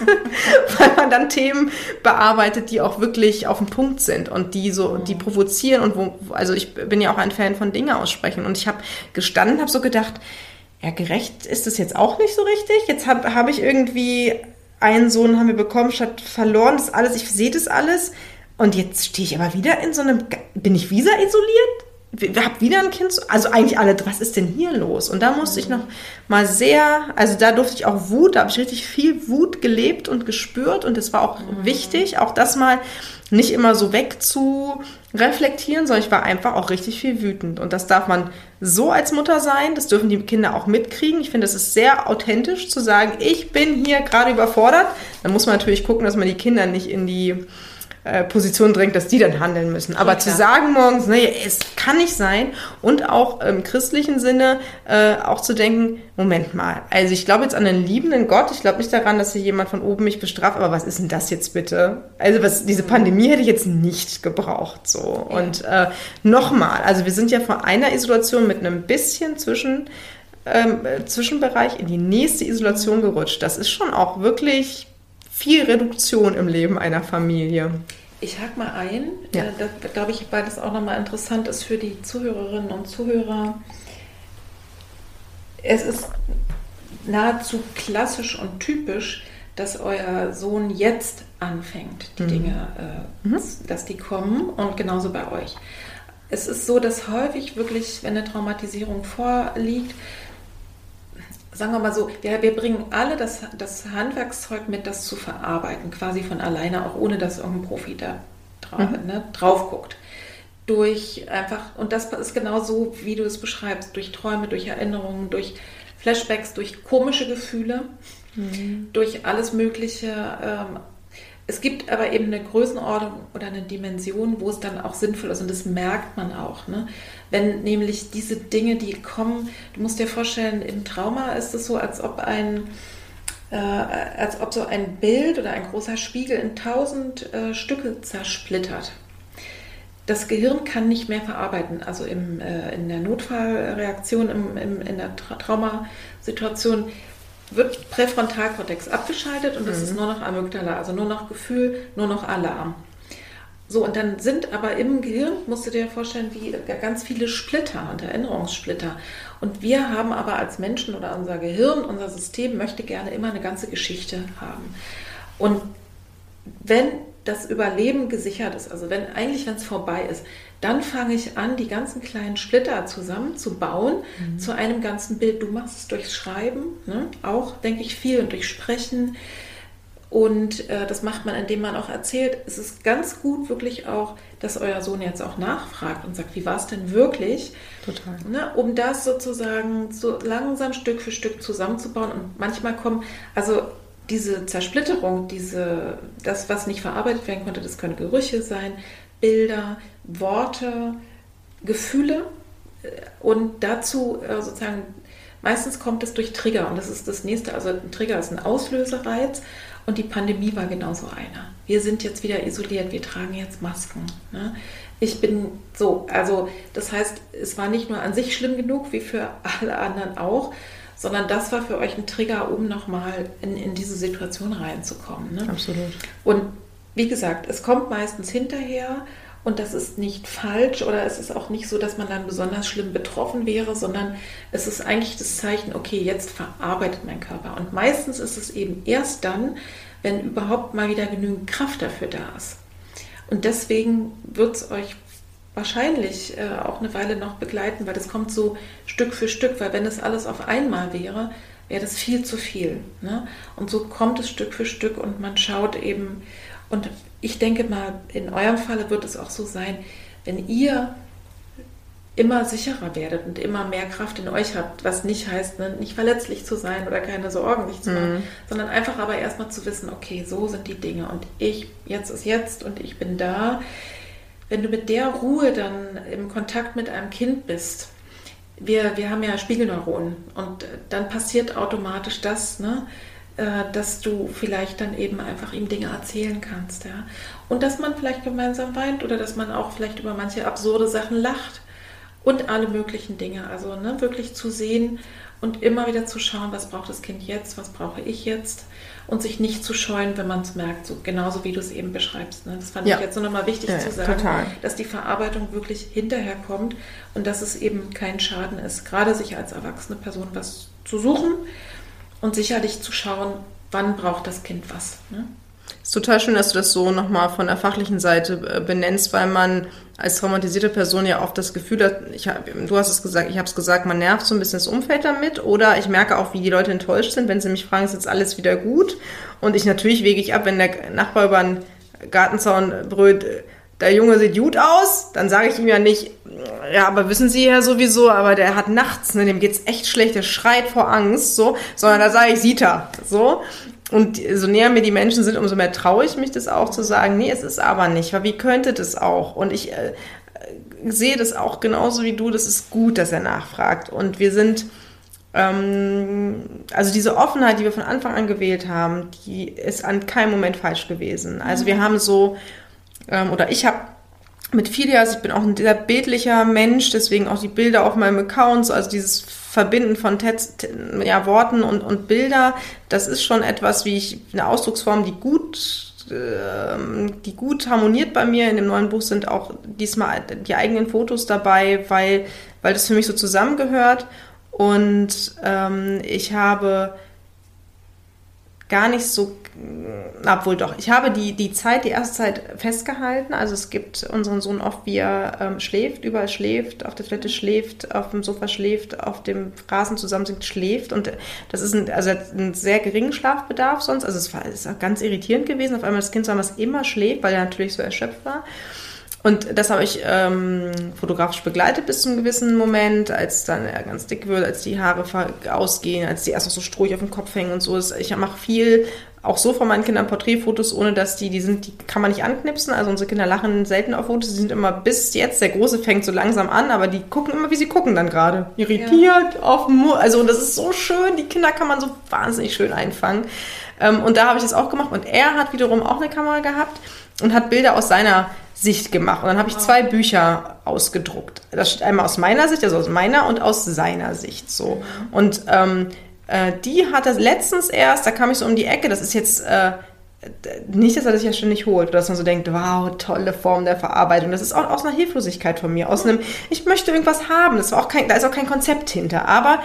weil man dann Themen bearbeitet, die auch wirklich auf den Punkt sind und die so, die provozieren und wo, also ich bin ja auch ein Fan von Dinge aussprechen und ich habe gestanden, habe so gedacht, ja gerecht ist es jetzt auch nicht so richtig. Jetzt habe hab ich irgendwie einen Sohn haben wir bekommen statt verloren. Das alles, ich sehe das alles. Und jetzt stehe ich aber wieder in so einem, bin ich wieder isoliert? Haben wieder ein Kind, also eigentlich alle, was ist denn hier los? Und da musste ich noch mal sehr, also da durfte ich auch Wut, da habe ich richtig viel Wut gelebt und gespürt und es war auch mhm. wichtig, auch das mal nicht immer so weg zu reflektieren, sondern ich war einfach auch richtig viel wütend. Und das darf man so als Mutter sein, das dürfen die Kinder auch mitkriegen. Ich finde, es ist sehr authentisch zu sagen, ich bin hier gerade überfordert. Dann muss man natürlich gucken, dass man die Kinder nicht in die äh, Position drängt, dass die dann handeln müssen. Aber ja, zu sagen morgens, nee, es kann nicht sein und auch im christlichen Sinne äh, auch zu denken, Moment mal, also ich glaube jetzt an einen liebenden Gott, ich glaube nicht daran, dass hier jemand von oben mich bestraft, aber was ist denn das jetzt bitte? Also was, diese Pandemie hätte ich jetzt nicht gebraucht, so. Ja. Und äh, nochmal, also wir sind ja von einer Isolation mit einem bisschen zwischen ähm, Zwischenbereich in die nächste Isolation gerutscht. Das ist schon auch wirklich viel Reduktion im Leben einer Familie. Ich hake mal ein, ja. Äh, da glaube ich, weil das auch nochmal interessant ist für die Zuhörerinnen und Zuhörer. Es ist nahezu klassisch und typisch, dass euer Sohn jetzt anfängt, die mhm. Dinge, äh, mhm. dass die kommen und genauso bei euch. Es ist so, dass häufig wirklich, wenn eine Traumatisierung vorliegt, sagen wir mal so, wir, wir bringen alle das, das Handwerkszeug mit, das zu verarbeiten, quasi von alleine, auch ohne dass irgendein Profi da drauf, mhm. ne, drauf guckt. Durch einfach, und das ist genau so, wie du es beschreibst, durch Träume, durch Erinnerungen, durch Flashbacks, durch komische Gefühle. mhm. durch alles Mögliche. Ähm, es gibt aber eben eine Größenordnung oder eine Dimension, wo es dann auch sinnvoll ist und das merkt man auch. Ne? Wenn nämlich diese Dinge, die kommen, du musst dir vorstellen, im Trauma ist es so, als ob ein äh, als ob so ein Bild oder ein großer Spiegel in tausend äh, Stücke zersplittert. Das Gehirn kann nicht mehr verarbeiten. Also im, äh, in der Notfallreaktion, im, im, in der Tra Traumasituation wird Präfrontalkortex abgeschaltet und es mhm. ist nur noch Amygdala, also nur noch Gefühl, nur noch Alarm. So, und dann sind aber im Gehirn, musst du dir vorstellen, wie ganz viele Splitter und Erinnerungssplitter. Und wir haben aber als Menschen oder unser Gehirn, unser System möchte gerne immer eine ganze Geschichte haben. Und wenn das Überleben gesichert ist, also wenn eigentlich, wenn es vorbei ist, dann fange ich an, die ganzen kleinen Splitter zusammenzubauen mhm. zu einem ganzen Bild. Du machst es durchs Schreiben, ne? auch, denke ich, viel und durch Sprechen und äh, das macht man, indem man auch erzählt, es ist ganz gut wirklich auch, dass euer Sohn jetzt auch nachfragt und sagt, wie war es denn wirklich? Total. Ne, um das sozusagen so langsam Stück für Stück zusammenzubauen. Und manchmal kommen, also diese Zersplitterung, diese, das, was nicht verarbeitet werden konnte, das können Gerüche sein, Bilder, Worte, Gefühle. Äh, und dazu äh, sozusagen, meistens kommt es durch Trigger. Und das ist das nächste. Also ein Trigger ist ein Auslösereiz. Und die Pandemie war genauso einer. Wir sind jetzt wieder isoliert, wir tragen jetzt Masken. Ne? Ich bin so, also das heißt, es war nicht nur an sich schlimm genug, wie für alle anderen auch, sondern das war für euch ein Trigger, um nochmal in, in diese Situation reinzukommen. Ne? Absolut. Und wie gesagt, es kommt meistens hinterher und das ist nicht falsch oder es ist auch nicht so, dass man dann besonders schlimm betroffen wäre, sondern es ist eigentlich das Zeichen, okay, jetzt verarbeitet mein Körper. Und meistens ist es eben erst dann, wenn überhaupt mal wieder genügend Kraft dafür da ist. Und deswegen wird es euch wahrscheinlich äh, auch eine Weile noch begleiten, weil das kommt so Stück für Stück, weil wenn es alles auf einmal wäre, wäre das viel zu viel. Ne? Und so kommt es Stück für Stück und man schaut eben, und ich denke mal, in eurem Falle wird es auch so sein, wenn ihr immer sicherer werdet und immer mehr Kraft in euch habt, was nicht heißt, ne, nicht verletzlich zu sein oder keine Sorgen sich zu machen, mhm. sondern einfach aber erstmal zu wissen, okay, so sind die Dinge und ich, jetzt ist jetzt und ich bin da. Wenn du mit der Ruhe dann im Kontakt mit einem Kind bist, wir, wir haben ja Spiegelneuronen und dann passiert automatisch das, ne? Äh, dass du vielleicht dann eben einfach ihm Dinge erzählen kannst, ja. Und dass man vielleicht gemeinsam weint oder dass man auch vielleicht über manche absurde Sachen lacht und alle möglichen Dinge. Also ne, wirklich zu sehen und immer wieder zu schauen, was braucht das Kind jetzt, was brauche ich jetzt und sich nicht zu scheuen, wenn man es merkt, so genauso wie du es eben beschreibst. Ne? Das fand ja. ich jetzt so nochmal wichtig ja, zu sagen, total. dass die Verarbeitung wirklich hinterher kommt und dass es eben kein Schaden ist, gerade sich als erwachsene Person was zu suchen und sicherlich zu schauen, wann braucht das Kind was. Ne? Es ist total schön, dass du das so nochmal von der fachlichen Seite äh, benennst, weil man als traumatisierte Person ja oft das Gefühl hat, ich hab, du hast es gesagt, ich habe es gesagt, man nervt so ein bisschen das Umfeld damit oder ich merke auch, wie die Leute enttäuscht sind, wenn sie mich fragen, ist jetzt alles wieder gut? Und ich natürlich wege ich ab, wenn der Nachbar über einen Gartenzaun brüllt, der Junge sieht gut aus, dann sage ich ihm ja nicht, ja, aber wissen Sie ja sowieso, aber der hat nachts, ne, dem geht's echt schlecht, der schreit vor Angst, so, sondern da sage ich, sieht er, so. Und so näher mir die Menschen sind, umso mehr traue ich mich das auch zu sagen, nee, es ist aber nicht, weil wie könnte das auch? Und ich äh, sehe das auch genauso wie du, das ist gut, dass er nachfragt. Und wir sind, ähm, also diese Offenheit, die wir von Anfang an gewählt haben, die ist an keinem Moment falsch gewesen. Also wir haben so ähm, oder ich habe mit Filias, ich bin auch ein sehr bildlicher Mensch, deswegen auch die Bilder auf meinem Account, also dieses Verbinden von Text, ja, Worten und, und Bilder, das ist schon etwas, wie ich, eine Ausdrucksform, die gut, äh, die gut harmoniert bei mir. In dem neuen Buch sind auch diesmal die eigenen Fotos dabei, weil, weil das für mich so zusammengehört. Und ähm, ich habe gar nicht so, obwohl doch, ich habe die, die Zeit, die erste Zeit festgehalten. Also es gibt unseren Sohn oft, wie er ähm, schläft, überall schläft, auf der Toilette schläft, auf dem Sofa schläft, auf dem Rasen zusammensinkt, schläft. Und das ist ein, also ein sehr geringen Schlafbedarf sonst. Also es war, es ist ganz irritierend gewesen, auf einmal das Kind zu haben, was immer schläft, weil er natürlich so erschöpft war. Und das habe ich ähm, fotografisch begleitet bis zum gewissen Moment, als dann er ganz dick wird, als die Haare ausgehen, als die erst noch so strohig auf dem Kopf hängen und so. Ich mache viel, auch so von meinen Kindern Porträtfotos, ohne dass die, die sind, die kann man nicht anknipsen. Also unsere Kinder lachen selten auf Fotos, die sind immer bis jetzt, der Große fängt so langsam an, aber die gucken immer, wie sie gucken dann gerade. Irritiert, ja. auf dem Mur. Also das ist so schön, die Kinder kann man so wahnsinnig schön einfangen. Ähm, und da habe ich das auch gemacht und er hat wiederum auch eine Kamera gehabt und hat Bilder aus seiner Sicht gemacht. Und dann habe ich zwei Bücher ausgedruckt. Das steht einmal aus meiner Sicht, also aus meiner und aus seiner Sicht so. Und ähm, äh, die hat das letztens erst, da kam ich so um die Ecke, das ist jetzt äh, nicht, dass er das ja ständig holt, oder dass man so denkt, wow, tolle Form der Verarbeitung. Das ist auch aus einer Hilflosigkeit von mir, aus einem, ich möchte irgendwas haben. Das war auch kein, da ist auch kein Konzept hinter. Aber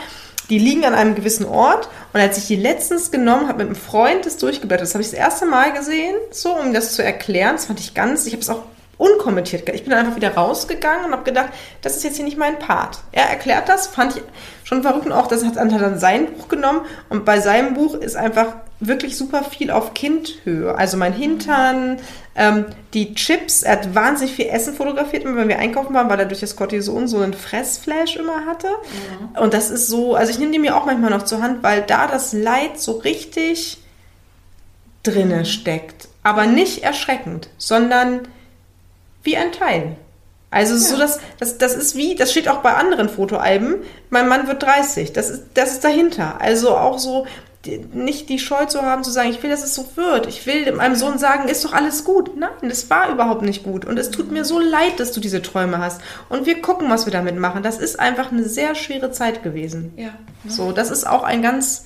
die liegen an einem gewissen Ort und als ich die letztens genommen habe mit einem Freund das durchgeblättert, das habe ich das erste Mal gesehen, so um das zu erklären. Das fand ich ganz, ich habe es auch unkommentiert. Ich bin einfach wieder rausgegangen und habe gedacht, das ist jetzt hier nicht mein Part. Er erklärt das, fand ich schon verrückt und auch das hat dann sein Buch genommen und bei seinem Buch ist einfach wirklich super viel auf Kindhöhe. Also mein Hintern, ähm, die Chips, er hat wahnsinnig viel Essen fotografiert, immer wenn wir einkaufen waren, weil er durch das Cortison so einen Fressflash immer hatte. Mhm. Und das ist so, also ich nehme die mir auch manchmal noch zur Hand, weil da das Leid so richtig drinne steckt. Aber nicht erschreckend, sondern wie ein Teil. Also ja. so, dass das, das ist wie, das steht auch bei anderen Fotoalben, mein Mann wird 30, das ist, das ist dahinter. Also auch so, nicht die Scheu zu haben, zu sagen, ich will, dass es so wird. Ich will meinem Sohn sagen, ist doch alles gut. Nein, es war überhaupt nicht gut. Und es tut mir so leid, dass du diese Träume hast. Und wir gucken, was wir damit machen. Das ist einfach eine sehr schwere Zeit gewesen. Ja. Ne? So, das ist auch ein ganz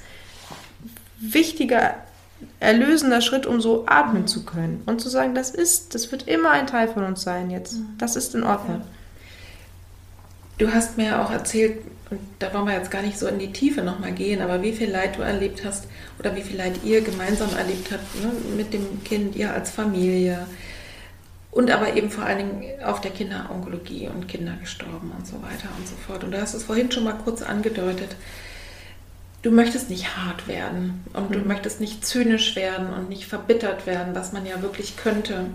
wichtiger erlösender Schritt, um so atmen zu können und zu sagen, das ist, das wird immer ein Teil von uns sein jetzt. Mhm. Das ist in Ordnung. Du hast mir auch erzählt, und da wollen wir jetzt gar nicht so in die Tiefe nochmal gehen, aber wie viel Leid du erlebt hast oder wie viel Leid ihr gemeinsam erlebt habt ne, mit dem Kind, ihr als Familie. Und aber eben vor allen Dingen auf der Kinderonkologie und Kinder gestorben und so weiter und so fort. Und du hast es vorhin schon mal kurz angedeutet du möchtest nicht hart werden und mhm. du möchtest nicht zynisch werden und nicht verbittert werden, was man ja wirklich könnte.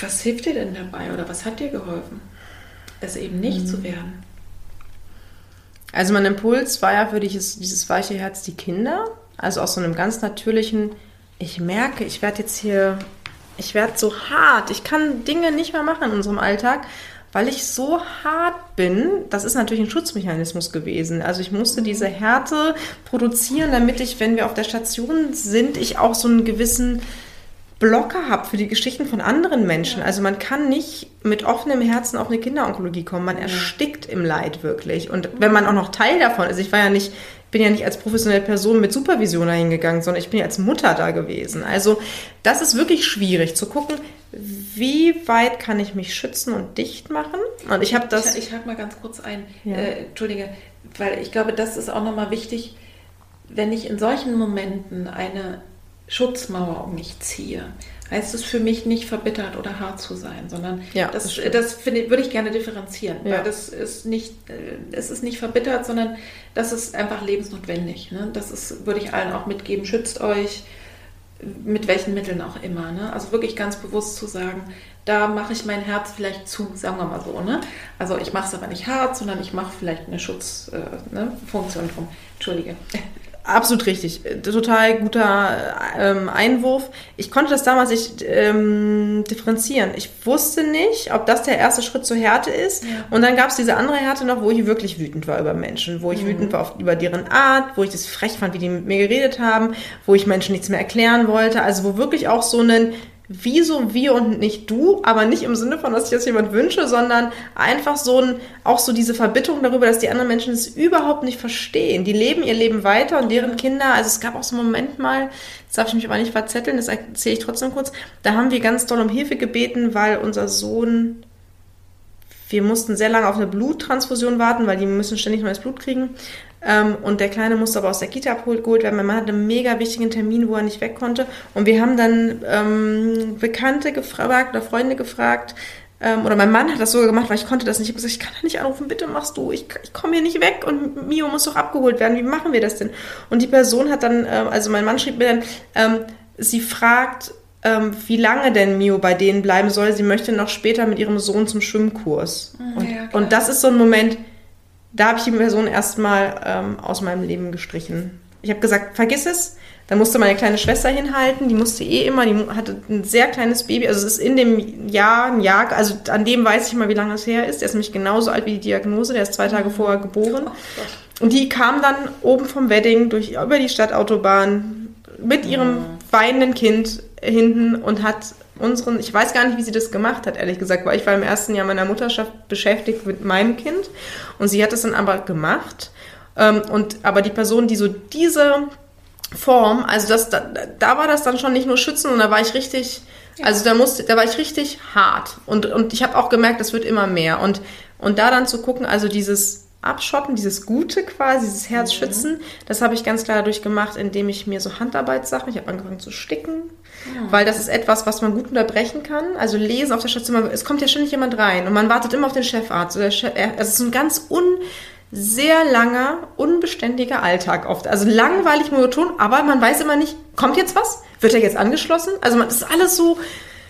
Was hilft dir denn dabei oder was hat dir geholfen, es eben nicht mhm. zu werden? Also mein Impuls war ja für dieses, dieses weiche Herz die Kinder, also aus so einem ganz natürlichen, ich merke, ich werde jetzt hier, ich werde so hart, ich kann Dinge nicht mehr machen in unserem Alltag weil ich so hart bin, das ist natürlich ein Schutzmechanismus gewesen. Also ich musste diese Härte produzieren, damit ich, wenn wir auf der Station sind, ich auch so einen gewissen Blocker habe für die Geschichten von anderen Menschen. Also man kann nicht mit offenem Herzen auf eine Kinderonkologie kommen. Man erstickt im Leid wirklich. Und wenn man auch noch Teil davon ist, ich war ja nicht bin ja nicht als professionelle Person mit Supervision dahin gegangen, sondern ich bin ja als Mutter da gewesen. Also das ist wirklich schwierig zu gucken, wie weit kann ich mich schützen und dicht machen. Und ich habe das. Ich, ich hake mal ganz kurz ein. Ja. Äh, Entschuldige, weil ich glaube, das ist auch nochmal wichtig, wenn ich in solchen Momenten eine Schutzmauer um mich ziehe, heißt es für mich nicht verbittert oder hart zu sein, sondern ja, das, das, das finde, würde ich gerne differenzieren, ja. weil das ist nicht, äh, es ist nicht verbittert, sondern das ist einfach lebensnotwendig. Ne? Das ist, würde ich allen auch mitgeben, schützt euch mit welchen Mitteln auch immer. Ne? Also wirklich ganz bewusst zu sagen, da mache ich mein Herz vielleicht zu, sagen wir mal so. Ne? Also ich mache es aber nicht hart, sondern ich mache vielleicht eine Schutzfunktion äh, ne? drum. Entschuldige. Absolut richtig. Total guter ähm, Einwurf. Ich konnte das damals nicht ähm, differenzieren. Ich wusste nicht, ob das der erste Schritt zur Härte ist. Ja. Und dann gab es diese andere Härte noch, wo ich wirklich wütend war über Menschen, wo ich mhm. wütend war auf, über deren Art, wo ich das frech fand, wie die mit mir geredet haben, wo ich Menschen nichts mehr erklären wollte. Also wo wirklich auch so ein wieso wir und nicht du, aber nicht im Sinne von, dass ich das jemand wünsche, sondern einfach so ein, auch so diese Verbitterung darüber, dass die anderen Menschen es überhaupt nicht verstehen. Die leben ihr Leben weiter und deren Kinder, also es gab auch so einen Moment mal, das darf ich mich aber nicht verzetteln, das erzähle ich trotzdem kurz, da haben wir ganz doll um Hilfe gebeten, weil unser Sohn wir mussten sehr lange auf eine Bluttransfusion warten, weil die müssen ständig neues Blut kriegen. Ähm, und der Kleine musste aber aus der Kita abgeholt werden. Mein Mann hatte einen mega wichtigen Termin, wo er nicht weg konnte. Und wir haben dann ähm, Bekannte gefragt oder Freunde gefragt, ähm, oder mein Mann hat das sogar gemacht, weil ich konnte das nicht. Ich habe gesagt, ich kann da nicht anrufen, bitte machst du. Ich, ich komme hier nicht weg und Mio muss doch abgeholt werden. Wie machen wir das denn? Und die Person hat dann, äh, also mein Mann schrieb mir dann, ähm, sie fragt, ähm, wie lange denn Mio bei denen bleiben soll. Sie möchte noch später mit ihrem Sohn zum Schwimmkurs. Mhm, und, ja, und das ist so ein Moment, da habe ich die Person erstmal ähm, aus meinem Leben gestrichen. Ich habe gesagt, vergiss es. Da musste meine kleine Schwester hinhalten, die musste eh immer, die hatte ein sehr kleines Baby, also es ist in dem Jahr, ein Jahr, also an dem weiß ich mal, wie lange es her ist. Der ist nämlich genauso alt wie die Diagnose, der ist zwei Tage vorher geboren. Und die kam dann oben vom Wedding durch, über die Stadtautobahn mit ihrem weinenden Kind hinten und hat unseren, ich weiß gar nicht, wie sie das gemacht hat, ehrlich gesagt, weil ich war im ersten Jahr meiner Mutterschaft beschäftigt mit meinem Kind und sie hat es dann aber gemacht. Ähm, und aber die Person, die so diese Form, also das, da, da war das dann schon nicht nur schützen, und da war ich richtig, also da musste, da war ich richtig hart. Und und ich habe auch gemerkt, das wird immer mehr. Und und da dann zu gucken, also dieses Abschotten, dieses Gute quasi, dieses Herzschützen, das habe ich ganz klar dadurch gemacht, indem ich mir so Handarbeitssachen, ich habe angefangen zu sticken, weil das ist etwas, was man gut unterbrechen kann. Also lesen auf der Station, es kommt ja ständig jemand rein und man wartet immer auf den Chefarzt. Oder Chef, es ist ein ganz un sehr langer, unbeständiger Alltag oft. Also langweilig, monoton, aber man weiß immer nicht, kommt jetzt was? Wird er jetzt angeschlossen? Also man, das ist alles so,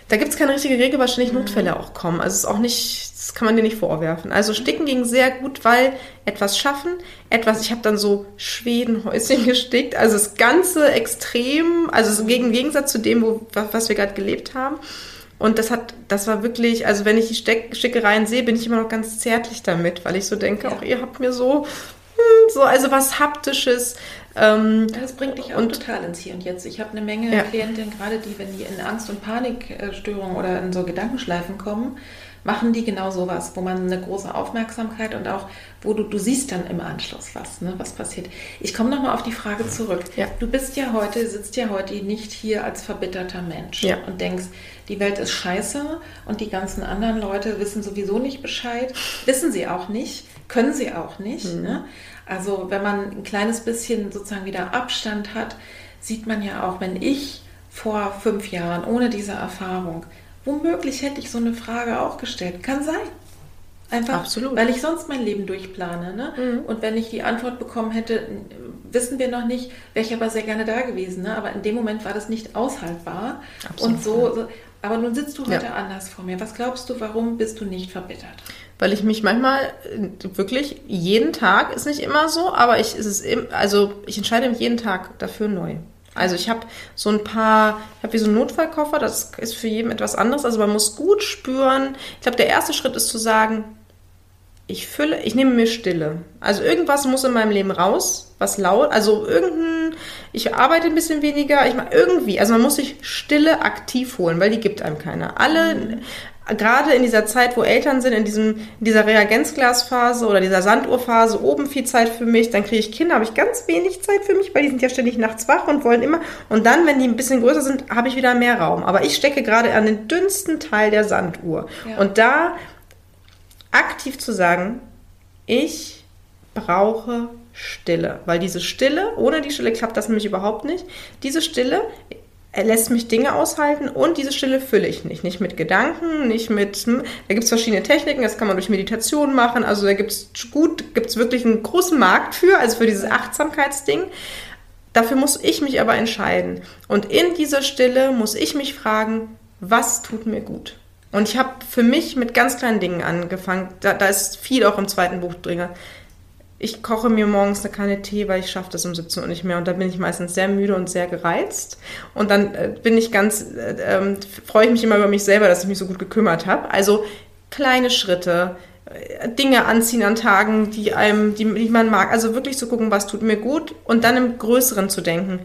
da gibt es keine richtige Regel, weil ständig Notfälle auch kommen. Also es ist auch nicht, das kann man dir nicht vorwerfen. Also Sticken ging sehr gut, weil etwas schaffen, etwas, ich habe dann so Schwedenhäuschen gestickt, also das ganze extrem, also im Gegensatz zu dem, wo, was was wir gerade gelebt haben. Und das hat, das war wirklich, also wenn ich die Steck Stickereien sehe, bin ich immer noch ganz zärtlich damit, weil ich so denke, Ja. auch ihr habt mir so, hm, so, also was Haptisches. Ähm, Das bringt dich auch Und- total ins Hier und Jetzt. Ich habe eine Menge Ja. Klientinnen, gerade die, wenn die in Angst- und Panikstörungen oder in so Gedankenschleifen kommen, machen die genau sowas, wo man eine große Aufmerksamkeit und auch, wo du, du siehst dann im Anschluss was, ne, was passiert. Ich komme nochmal auf die Frage zurück. Ja. Du bist ja heute, sitzt ja heute nicht hier als verbitterter Mensch Ja. und denkst, die Welt ist scheiße und die ganzen anderen Leute wissen sowieso nicht Bescheid. Wissen sie auch nicht, können sie auch nicht. Ne? Also wenn man ein kleines bisschen sozusagen wieder Abstand hat, sieht man ja auch, wenn ich vor fünf Jahren ohne diese Erfahrung, womöglich hätte ich so eine Frage auch gestellt. Kann sein. Einfach, Absolut. weil ich sonst mein Leben durchplane. Ne? Und wenn ich die Antwort bekommen hätte, wissen wir noch nicht, wäre ich aber sehr gerne da gewesen. Ne? Aber in dem Moment war das nicht aushaltbar. Absolut, Und so, so, aber nun sitzt du Ja. heute anders vor mir. Was glaubst du, warum bist du nicht verbittert? weil ich mich manchmal äh, wirklich jeden Tag ist nicht immer so, aber ich ist es also ich entscheide mich jeden Tag dafür neu. Also ich habe so ein paar, ich habe wie so einen Notfallkoffer, das ist für jeden etwas anderes. Also man muss gut spüren. Ich glaube, der erste Schritt ist zu sagen, ich fülle, ich nehme mir Stille. Also irgendwas muss in meinem Leben raus, was laut, also irgendein, ich arbeite ein bisschen weniger, ich mache irgendwie, also man muss sich Stille aktiv holen, weil die gibt einem keiner. Alle, gerade in dieser Zeit, wo Eltern sind, in diesem, in dieser Reagenzglasphase oder dieser Sanduhrphase, oben viel Zeit für mich, dann kriege ich Kinder, habe ich ganz wenig Zeit für mich, weil die sind ja ständig nachts wach und wollen immer, und dann, wenn die ein bisschen größer sind, habe ich wieder mehr Raum. Aber ich stecke gerade an den dünnsten Teil der Sanduhr. Ja. Und da aktiv zu sagen, ich brauche Stille, weil diese Stille, ohne die Stille klappt das nämlich überhaupt nicht. Diese Stille lässt mich Dinge aushalten und diese Stille fülle ich nicht. Nicht mit Gedanken, nicht mit, hm, da gibt es verschiedene Techniken, das kann man durch Meditation machen, also da gibt es gut, gibt es wirklich einen großen Markt für, also für dieses Achtsamkeitsding. Dafür muss ich mich aber entscheiden. Und in dieser Stille muss ich mich fragen, was tut mir gut? Und ich habe für mich mit ganz kleinen Dingen angefangen. Da, da ist viel auch im zweiten Buch drin. Ich koche mir morgens eine Kanne Tee, weil ich schaffe das um 17 Uhr nicht mehr. Und dann bin ich meistens sehr müde und sehr gereizt. Und dann äh, bin ich ganz, äh, ähm, freue ich mich immer über mich selber, dass ich mich so gut gekümmert habe. Also kleine Schritte, äh, Dinge anziehen an Tagen, die einem, die, die man mag. Also wirklich zu gucken, was tut mir gut und dann im Größeren zu denken.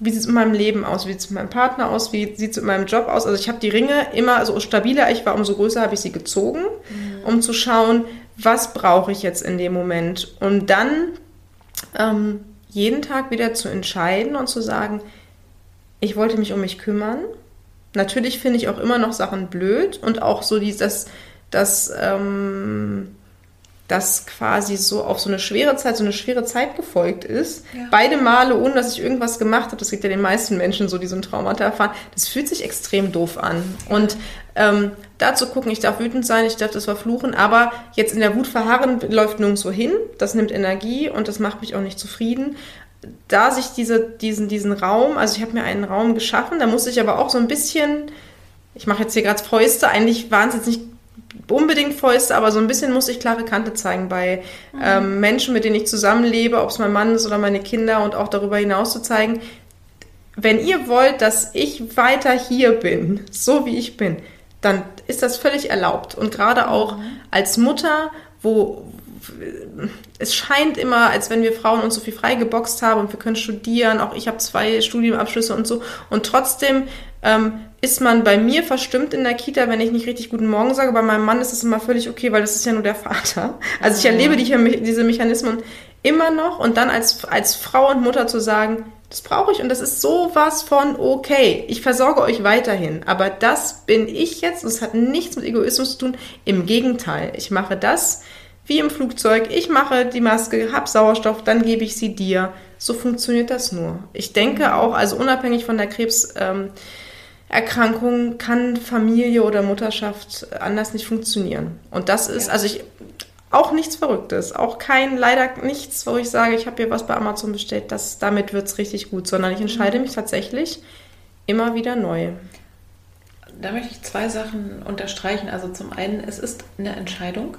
Wie sieht es in meinem Leben aus? Wie sieht es mit meinem Partner aus? Wie sieht es mit meinem Job aus? Also ich habe die Ringe immer, so stabiler ich war, umso größer habe ich sie gezogen, um zu schauen, was brauche ich jetzt in dem Moment. Und dann ähm, jeden Tag wieder zu entscheiden und zu sagen, ich wollte mich um mich kümmern. Natürlich finde ich auch immer noch Sachen blöd und auch so dieses, das, ähm, das quasi so auf so eine schwere Zeit, so eine schwere Zeit gefolgt ist. Ja. Beide Male, ohne dass ich irgendwas gemacht habe, das geht ja den meisten Menschen so, die so ein Traumata erfahren, das fühlt sich extrem doof an. Und ähm, da zu gucken, ich darf wütend sein, ich darf das verfluchen, aber jetzt in der Wut verharren läuft nirgendwo hin, das nimmt Energie und das macht mich auch nicht zufrieden. da sich diese, diesen, diesen Raum, also ich habe mir einen Raum geschaffen, da musste ich aber auch so ein bisschen, ich mache jetzt hier gerade Fäuste, eigentlich waren es jetzt nicht unbedingt Fäuste, aber so ein bisschen muss ich klare Kante zeigen bei mhm. ähm, Menschen, mit denen ich zusammenlebe, ob es mein Mann ist oder meine Kinder und auch darüber hinaus zu zeigen, wenn ihr wollt, dass ich weiter hier bin, so wie ich bin, dann ist das völlig erlaubt. Und gerade auch mhm. als Mutter, wo es scheint immer, als wenn wir Frauen uns so viel freigeboxt haben und wir können studieren, auch ich habe zwei Studienabschlüsse und so. Und trotzdem ähm, ist man bei mir verstimmt in der Kita, wenn ich nicht richtig guten Morgen sage. Bei meinem Mann ist es immer völlig okay, weil das ist ja nur der Vater. Also ich erlebe die, diese Mechanismen immer noch und dann als, als Frau und Mutter zu sagen, das brauche ich und das ist sowas von okay. Ich versorge euch weiterhin. Aber das bin ich jetzt und es hat nichts mit Egoismus zu tun. Im Gegenteil, ich mache das wie im Flugzeug. Ich mache die Maske, habe Sauerstoff, dann gebe ich sie dir. So funktioniert das nur. Ich denke auch, also unabhängig von der Krebserkrankung, ähm, kann Familie oder Mutterschaft anders nicht funktionieren. Und das ist, ja. also ich, auch nichts Verrücktes, auch kein, leider nichts, wo ich sage, ich habe hier was bei Amazon bestellt, das, damit wird es richtig gut, sondern ich entscheide mich tatsächlich immer wieder neu. Da möchte ich zwei Sachen unterstreichen. Also zum einen, es ist eine Entscheidung.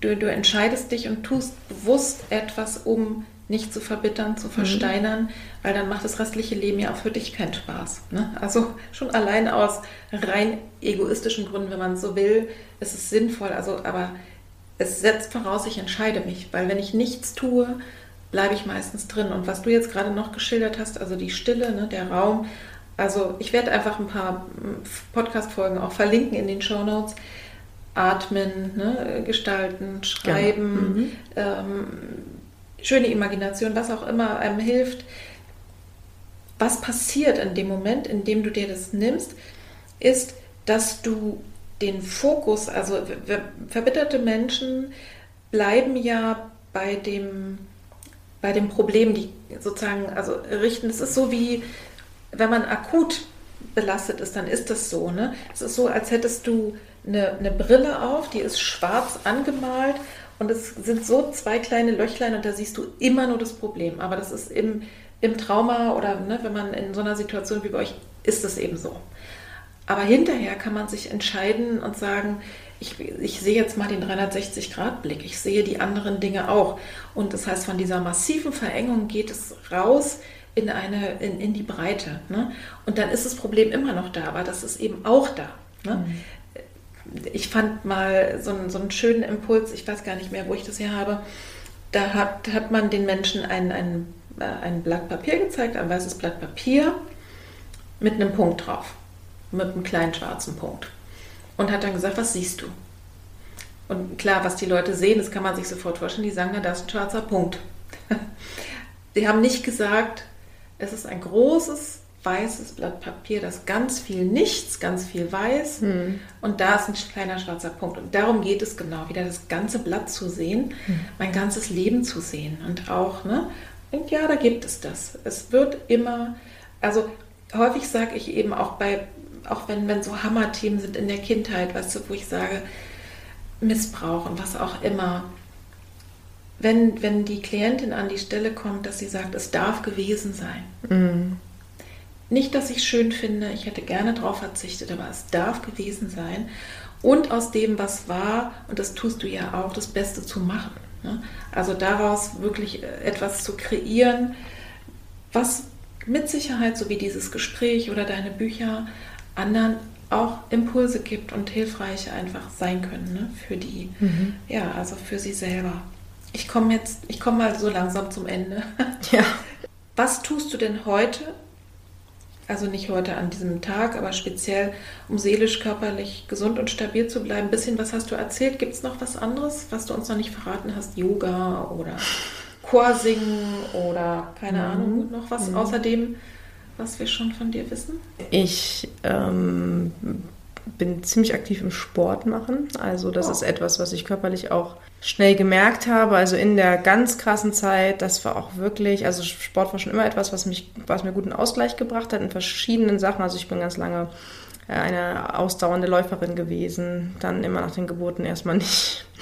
Du, du entscheidest dich und tust bewusst etwas, um nicht zu verbittern, zu mhm. versteinern, mhm. weil dann macht das restliche Leben ja auch für dich keinen Spaß. Ne? Also schon allein aus rein egoistischen Gründen, wenn man so will, ist es sinnvoll. Also aber es setzt voraus, ich entscheide mich, weil wenn ich nichts tue, bleibe ich meistens drin. Und was du jetzt gerade noch geschildert hast, also die Stille, ne, der Raum, also ich werde einfach ein paar hm, Podcast-Folgen auch verlinken in den Show Notes. Atmen, ne, gestalten, schreiben, genau. mhm. ähm, schöne Imagination, was auch immer einem hilft. Was passiert in dem Moment, in dem du dir das nimmst, ist, dass du den Fokus, also verbitterte Menschen bleiben ja bei dem, bei dem Problem, die sozusagen, also richten, es ist so wie, wenn man akut belastet ist, dann ist das so. Ne? Es ist so, als hättest du eine, eine Brille auf, die ist schwarz angemalt und es sind so zwei kleine Löchlein und da siehst du immer nur das Problem. Aber das ist im, im Trauma oder ne, wenn man in so einer Situation wie bei euch, ist das eben so. Aber hinterher kann man sich entscheiden und sagen, ich, ich sehe jetzt mal den 360-Grad-Blick, ich sehe die anderen Dinge auch. Und das heißt, von dieser massiven Verengung geht es raus in, eine, in, in die Breite. Ne? Und dann ist das Problem immer noch da, aber das ist eben auch da. Ne? Mhm. Ich fand mal so einen, so einen schönen Impuls, ich weiß gar nicht mehr, wo ich das hier habe. Da hat, hat man den Menschen ein, ein, äh, ein Blatt Papier gezeigt, ein weißes Blatt Papier mit einem Punkt drauf mit einem kleinen schwarzen Punkt. Und hat dann gesagt, was siehst du? Und klar, was die Leute sehen, das kann man sich sofort vorstellen, die sagen, na, da ist ein schwarzer Punkt. Sie haben nicht gesagt, es ist ein großes weißes Blatt Papier, das ganz viel nichts, ganz viel weiß hm. und da ist ein kleiner schwarzer Punkt. Und darum geht es genau, wieder das ganze Blatt zu sehen, hm. mein ganzes Leben zu sehen und auch, ne? Und ja, da gibt es das. Es wird immer, also häufig sage ich eben auch bei auch wenn, wenn so Hammerthemen sind in der Kindheit, weißt du, wo ich sage, Missbrauch und was auch immer. Wenn, wenn die Klientin an die Stelle kommt, dass sie sagt, es darf gewesen sein. Mhm. Nicht, dass ich es schön finde, ich hätte gerne darauf verzichtet, aber es darf gewesen sein. Und aus dem, was war, und das tust du ja auch, das Beste zu machen. Ne? Also daraus wirklich äh, etwas zu kreieren, was mit Sicherheit, so wie dieses Gespräch oder deine Bücher, anderen auch Impulse gibt und hilfreich einfach sein können ne? für die, mhm. ja, also für sie selber. Ich komme jetzt, ich komme mal so langsam zum Ende. Ja. Was tust du denn heute? Also nicht heute an diesem Tag, aber speziell, um seelisch, körperlich gesund und stabil zu bleiben. Ein bisschen was hast du erzählt. Gibt es noch was anderes, was du uns noch nicht verraten hast? Yoga oder Chorsingen oder keine mhm. Ahnung, noch was mhm. außerdem was wir schon von dir wissen? Ich ähm, bin ziemlich aktiv im Sport machen. Also das oh. ist etwas, was ich körperlich auch schnell gemerkt habe. Also in der ganz krassen Zeit, das war auch wirklich, also Sport war schon immer etwas, was mich, was mir guten Ausgleich gebracht hat in verschiedenen Sachen. Also ich bin ganz lange äh, eine ausdauernde Läuferin gewesen, dann immer nach den Geburten erstmal nicht.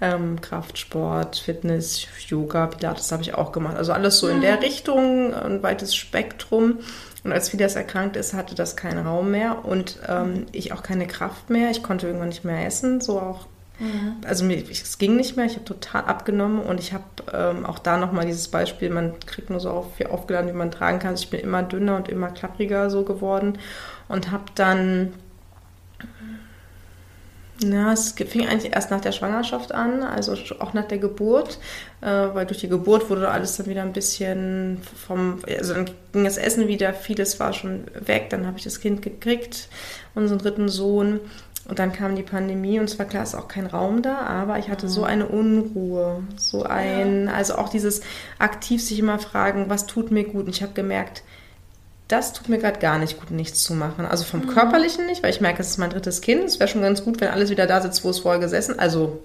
Ähm, Kraftsport, Fitness, Yoga, Pilates habe ich auch gemacht. Also alles so in der Richtung, ein weites Spektrum. Und als Fidas erkrankt ist, hatte das keinen Raum mehr und ähm, ich auch keine Kraft mehr. Ich konnte irgendwann nicht mehr essen, so auch Mhm. Also mir, es ging nicht mehr, ich habe total abgenommen und ich habe ähm, auch da nochmal dieses Beispiel, man kriegt nur so auf, viel aufgeladen, wie man tragen kann. Also ich bin immer dünner und immer klappriger so geworden und habe dann, na, es fing eigentlich erst nach der Schwangerschaft an, also auch nach der Geburt, äh, weil durch die Geburt wurde alles dann wieder ein bisschen vom, also dann ging das Essen wieder, vieles war schon weg, dann habe ich das Kind gekriegt, unseren dritten Sohn und dann kam die Pandemie und zwar klar ist auch kein Raum da, aber ich hatte so mhm. eine Unruhe, so ein, ja. also auch dieses aktiv sich immer fragen, was tut mir gut. Und ich habe gemerkt, das tut mir gerade gar nicht gut, nichts zu machen. Also vom mhm. Körperlichen nicht, weil ich merke, es ist mein drittes Kind. Es wäre schon ganz gut, wenn alles wieder da sitzt, wo es vorher gesessen. Also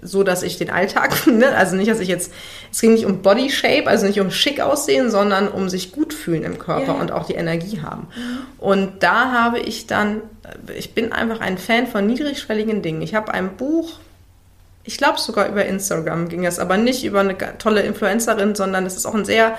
so, dass ich den Alltag, ne? also nicht, dass ich jetzt, es ging nicht um Body Shape, also nicht um schick aussehen, sondern um sich gut fühlen im Körper ja. und auch die Energie haben. Mhm. Und da habe ich dann, ich bin einfach ein Fan von niedrigschwelligen Dingen. Ich habe ein Buch, ich glaube sogar über Instagram ging es, aber nicht über eine tolle Influencerin, sondern es ist auch ein sehr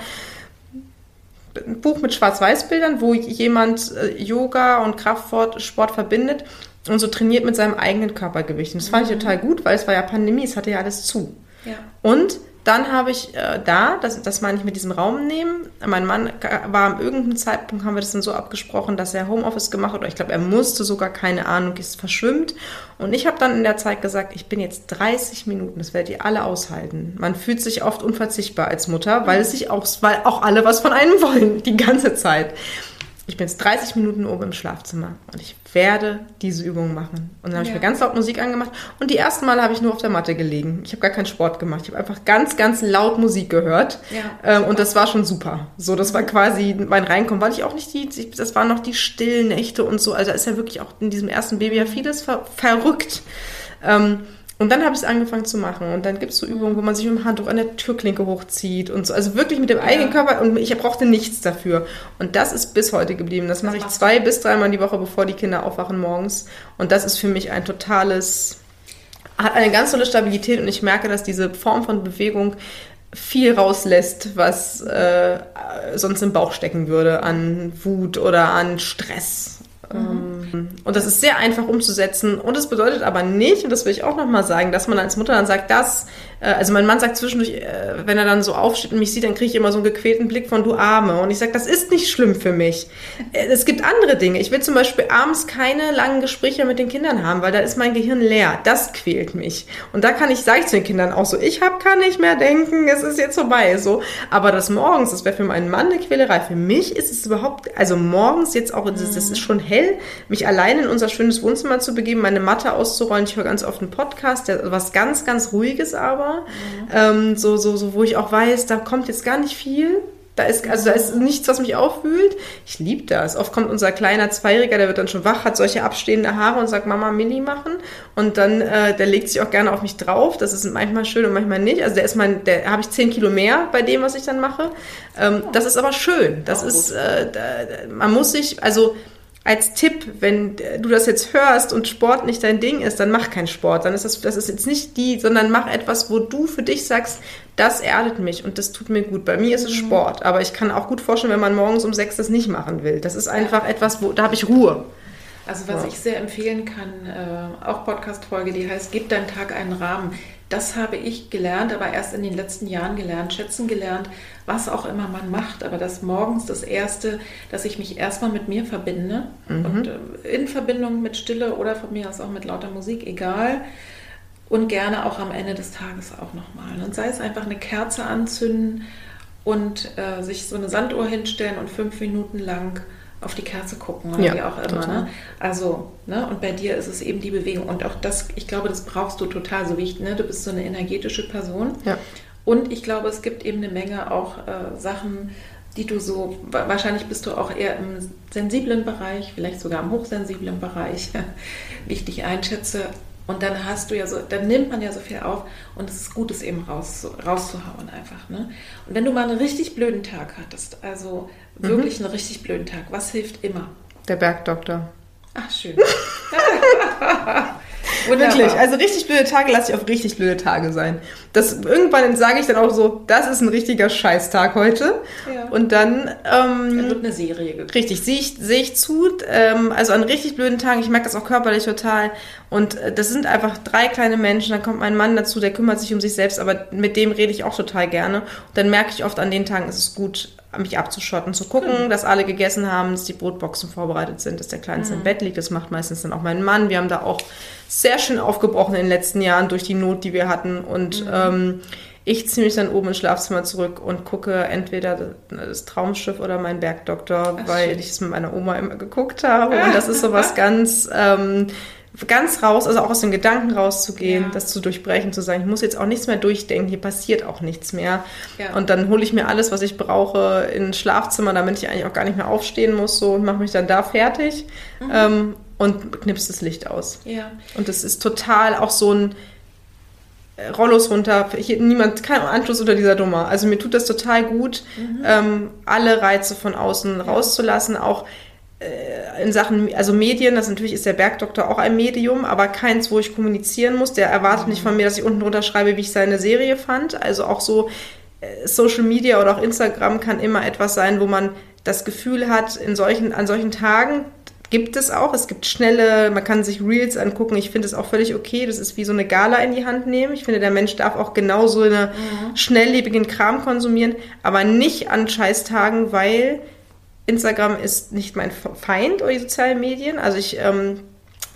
ein Buch mit Schwarz-Weiß-Bildern, wo jemand äh, Yoga und Kraftsport Sport verbindet und so trainiert mit seinem eigenen Körpergewicht. Und das fand ich mhm. total gut, weil es war ja Pandemie, es hatte ja alles zu. Ja. Und dann habe ich äh, da, das, das meine ich mit diesem Raum nehmen. Mein Mann war am irgendeinem Zeitpunkt, haben wir das dann so abgesprochen, dass er Homeoffice gemacht hat, oder ich glaube, er musste sogar, keine Ahnung, ist verschwimmt. Und ich habe dann in der Zeit gesagt, ich bin jetzt 30 Minuten, das werdet ihr alle aushalten. Man fühlt sich oft unverzichtbar als Mutter, weil es sich auch, weil auch alle was von einem wollen, die ganze Zeit ich bin jetzt 30 Minuten oben im Schlafzimmer und ich werde diese Übung machen. Und dann habe ja. ich mir ganz laut Musik angemacht und die ersten Mal habe ich nur auf der Matte gelegen. Ich habe gar keinen Sport gemacht. Ich habe einfach ganz, ganz laut Musik gehört. Ja, ähm, und das war schon super. So, das war quasi mein Reinkommen, weil ich auch nicht die, das waren noch die stillen Nächte und so. Also da ist ja wirklich auch in diesem ersten Baby ja vieles ver verrückt. Ähm, und dann habe ich es angefangen zu machen. Und dann gibt es so Übungen, wo man sich mit dem Handtuch an der Türklinke hochzieht und so. Also wirklich mit dem ja. eigenen Körper. Und ich brauchte nichts dafür. Und das ist bis heute geblieben. Das, das mache ich zwei bis dreimal die Woche, bevor die Kinder aufwachen morgens. Und das ist für mich ein totales, hat eine ganz tolle Stabilität. Und ich merke, dass diese Form von Bewegung viel rauslässt, was äh, sonst im Bauch stecken würde an Wut oder an Stress. Mhm. Und das ist sehr einfach umzusetzen. Und das bedeutet aber nicht, und das will ich auch nochmal sagen, dass man als Mutter dann sagt, das, also mein Mann sagt zwischendurch, äh, wenn er dann so aufsteht und mich sieht, dann kriege ich immer so einen gequälten Blick von du Arme. Und ich sage, das ist nicht schlimm für mich. Äh, es gibt andere Dinge. Ich will zum Beispiel abends keine langen Gespräche mit den Kindern haben, weil da ist mein Gehirn leer. Das quält mich. Und da kann ich, sage ich zu den Kindern auch so, ich habe kann nicht mehr denken, es ist jetzt vorbei. So. Aber das morgens, das wäre für meinen Mann eine Quälerei. Für mich ist es überhaupt, also morgens jetzt auch, das ist schon hell, mich allein in unser schönes Wohnzimmer zu begeben, meine Matte auszurollen. Ich höre ganz oft einen Podcast, der was ganz, ganz ruhiges aber, mhm. ähm, so, so, so, wo ich auch weiß, da kommt jetzt gar nicht viel. Da ist, also da ist nichts, was mich aufwühlt. Ich liebe das. Oft kommt unser kleiner Zweijähriger, der wird dann schon wach, hat solche abstehende Haare und sagt, Mama, Milli machen. Und dann, äh, der legt sich auch gerne auf mich drauf. Das ist manchmal schön und manchmal nicht. Also der ist mein, der habe ich zehn Kilo mehr bei dem, was ich dann mache. Ähm, Das ist aber schön. Das ist, äh, da, man muss sich, also als Tipp, wenn du das jetzt hörst und Sport nicht dein Ding ist, dann mach keinen Sport. Dann ist das, das ist jetzt nicht die, sondern mach etwas, wo du für dich sagst, das erdet mich und das tut mir gut. Bei mir ist es mhm. Sport, aber ich kann auch gut vorstellen, wenn man morgens um sechs das nicht machen will. Das ist einfach etwas, wo, da habe ich Ruhe. Also was ja. ich sehr empfehlen kann, äh, auch Podcast-Folge, die heißt, gib deinen Tag einen Rahmen. Das habe ich gelernt, aber erst in den letzten Jahren gelernt, schätzen gelernt, was auch immer man macht. Aber das morgens das Erste, dass ich mich erstmal mit mir verbinde mhm. und äh, in Verbindung mit Stille oder von mir aus auch mit lauter Musik, egal. Und gerne auch am Ende des Tages auch nochmal. Und sei es einfach eine Kerze anzünden und äh, sich so eine Sanduhr hinstellen und fünf Minuten lang auf die Kerze gucken oder ja, wie auch immer. Ne? Also, ne? und bei dir ist es eben die Bewegung. Und auch das, ich glaube, das brauchst du total, so wie ich, ne? du bist so eine energetische Person. Ja. Und ich glaube, es gibt eben eine Menge auch äh, Sachen, die du so, wahrscheinlich bist du auch eher im sensiblen Bereich, vielleicht sogar im hochsensiblen Bereich, wie ich dich einschätze. Und dann hast du ja so, dann nimmt man ja so viel auf und es ist gut, es eben raus, rauszuhauen einfach. Ne? Und wenn du mal einen richtig blöden Tag hattest, also wirklich mhm. einen richtig blöden Tag, was hilft immer? Der Bergdoktor. Ach, schön. Wirklich. Also richtig blöde Tage lasse ich auf richtig blöde Tage sein. Das, irgendwann sage ich dann auch so, das ist ein richtiger Scheißtag heute. Ja. Und dann... Ähm, dann wird eine Serie geguckt. Richtig, sehe ich, sehe ich zu. Ähm, also an richtig blöden Tagen, ich merke das auch körperlich total. Und äh, das sind einfach drei kleine Menschen. Dann kommt mein Mann dazu, der kümmert sich um sich selbst, aber mit dem rede ich auch total gerne. Und dann merke ich oft an den Tagen, ist es gut, mich abzuschotten, zu gucken, mhm. dass alle gegessen haben, dass die Brotboxen vorbereitet sind, dass der Kleinste mhm. im Bett liegt. Das macht meistens dann auch mein Mann. Wir haben da auch sehr schön aufgebrochen in den letzten Jahren durch die Not, die wir hatten. Und mhm. ähm, ich ziehe mich dann oben ins Schlafzimmer zurück und gucke entweder das Traumschiff oder mein Bergdoktor, Ach, weil schön. ich es mit meiner Oma immer geguckt habe. Und das ist so was ganz ähm, ganz raus, also auch aus den Gedanken rauszugehen, ja. das zu durchbrechen, zu sagen, ich muss jetzt auch nichts mehr durchdenken, hier passiert auch nichts mehr. Ja. Und dann hole ich mir alles, was ich brauche, ins Schlafzimmer, damit ich eigentlich auch gar nicht mehr aufstehen muss, so und mache mich dann da fertig mhm. ähm, und knipst das Licht aus. Ja. Und das ist total auch so ein äh, Rollos runter, hier niemand, kein Anschluss unter dieser Nummer. Also mir tut das total gut, mhm. ähm, alle Reize von außen rauszulassen, auch in Sachen, also Medien, das natürlich ist der Bergdoktor auch ein Medium, aber keins, wo ich kommunizieren muss. Der erwartet nicht von mir, dass ich unten drunter schreibe, wie ich seine Serie fand. Also auch so äh, Social Media oder auch Instagram kann immer etwas sein, wo man das Gefühl hat, in solchen, an solchen Tagen gibt es auch. Es gibt schnelle, man kann sich Reels angucken. Ich finde es auch völlig okay. Das ist wie so eine Gala in die Hand nehmen. Ich finde, der Mensch darf auch genauso eine mhm. schnelllebigen Kram konsumieren, aber nicht an Scheißtagen, weil Instagram ist nicht mein Feind oder die sozialen Medien. Also ich, ähm,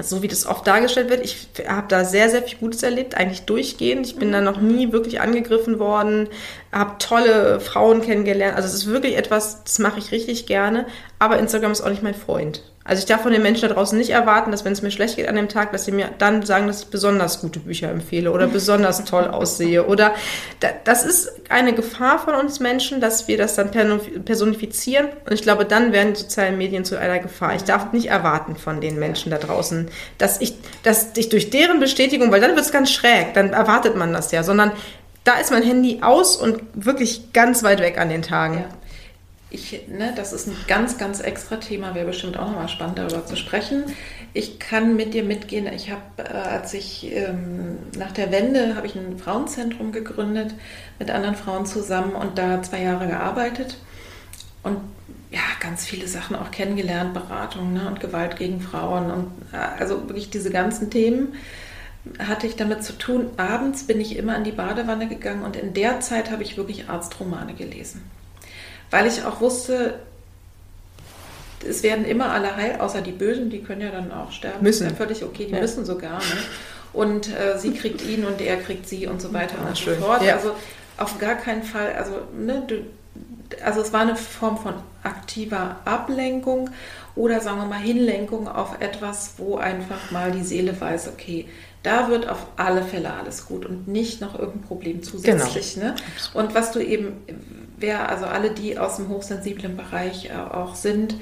so wie das oft dargestellt wird, ich habe da sehr, sehr viel Gutes erlebt, eigentlich durchgehend. Ich bin da noch nie wirklich angegriffen worden, habe tolle Frauen kennengelernt. Also es ist wirklich etwas, das mache ich richtig gerne. Aber Instagram ist auch nicht mein Freund. Also ich darf von den Menschen da draußen nicht erwarten, dass wenn es mir schlecht geht an dem Tag, dass sie mir dann sagen, dass ich besonders gute Bücher empfehle oder besonders toll aussehe. Oder das ist eine Gefahr von uns Menschen, dass wir das dann personifizieren. Und ich glaube, dann werden die sozialen Medien zu einer Gefahr. Ich darf nicht erwarten von den Menschen da draußen, dass ich, dass ich durch deren Bestätigung, weil dann wird es ganz schräg, dann erwartet man das ja, sondern da ist mein Handy aus und wirklich ganz weit weg an den Tagen. Ja ich, ne, das ist ein ganz, ganz extra Thema, wäre bestimmt auch nochmal spannend darüber zu sprechen. Ich kann mit dir mitgehen. Ich habe, äh, als ich ähm, nach der Wende, habe ich ein Frauenzentrum gegründet mit anderen Frauen zusammen und da zwei Jahre gearbeitet und ja, ganz viele Sachen auch kennengelernt, Beratung ne, und Gewalt gegen Frauen und äh, also wirklich diese ganzen Themen hatte ich damit zu tun. Abends bin ich immer in die Badewanne gegangen und in der Zeit habe ich wirklich Arztromane gelesen weil ich auch wusste, es werden immer alle heil, außer die Bösen, die können ja dann auch sterben. Müssen. Das ist ja völlig okay, die ja. müssen sogar. Ne? Und äh, sie kriegt ihn und er kriegt sie und so weiter ah, und so fort. Ja. Also auf gar keinen Fall, also, ne, du, also es war eine Form von aktiver Ablenkung oder sagen wir mal Hinlenkung auf etwas, wo einfach mal die Seele weiß, okay, da wird auf alle Fälle alles gut und nicht noch irgendein Problem zusätzlich. Genau. Ne? Und was du eben, wer, also alle, die aus dem hochsensiblen Bereich äh, auch sind,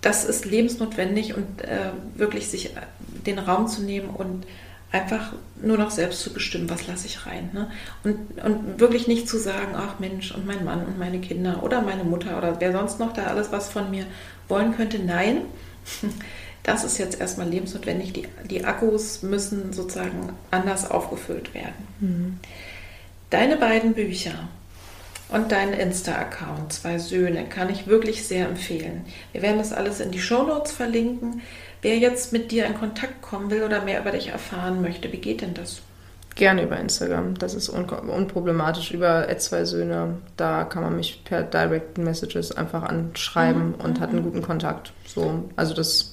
das ist lebensnotwendig und äh, wirklich sich äh, den Raum zu nehmen und einfach nur noch selbst zu bestimmen, was lasse ich rein. Ne? Und, und wirklich nicht zu sagen, ach Mensch, und mein Mann und meine Kinder oder meine Mutter oder wer sonst noch da alles was von mir wollen könnte. Nein, das ist jetzt erstmal lebensnotwendig. Die, die Akkus müssen sozusagen anders aufgefüllt werden. Mhm. Deine beiden Bücher und deinen Insta-Account, zwei Söhne, kann ich wirklich sehr empfehlen. Wir werden das alles in die Show Notes verlinken. Wer jetzt mit dir in Kontakt kommen will oder mehr über dich erfahren möchte, wie geht denn das? Gerne über Instagram. Das ist un unproblematisch. Über zwei Söhne, da kann man mich per Direct Messages einfach anschreiben mhm. und hat einen mhm. guten Kontakt. So, also das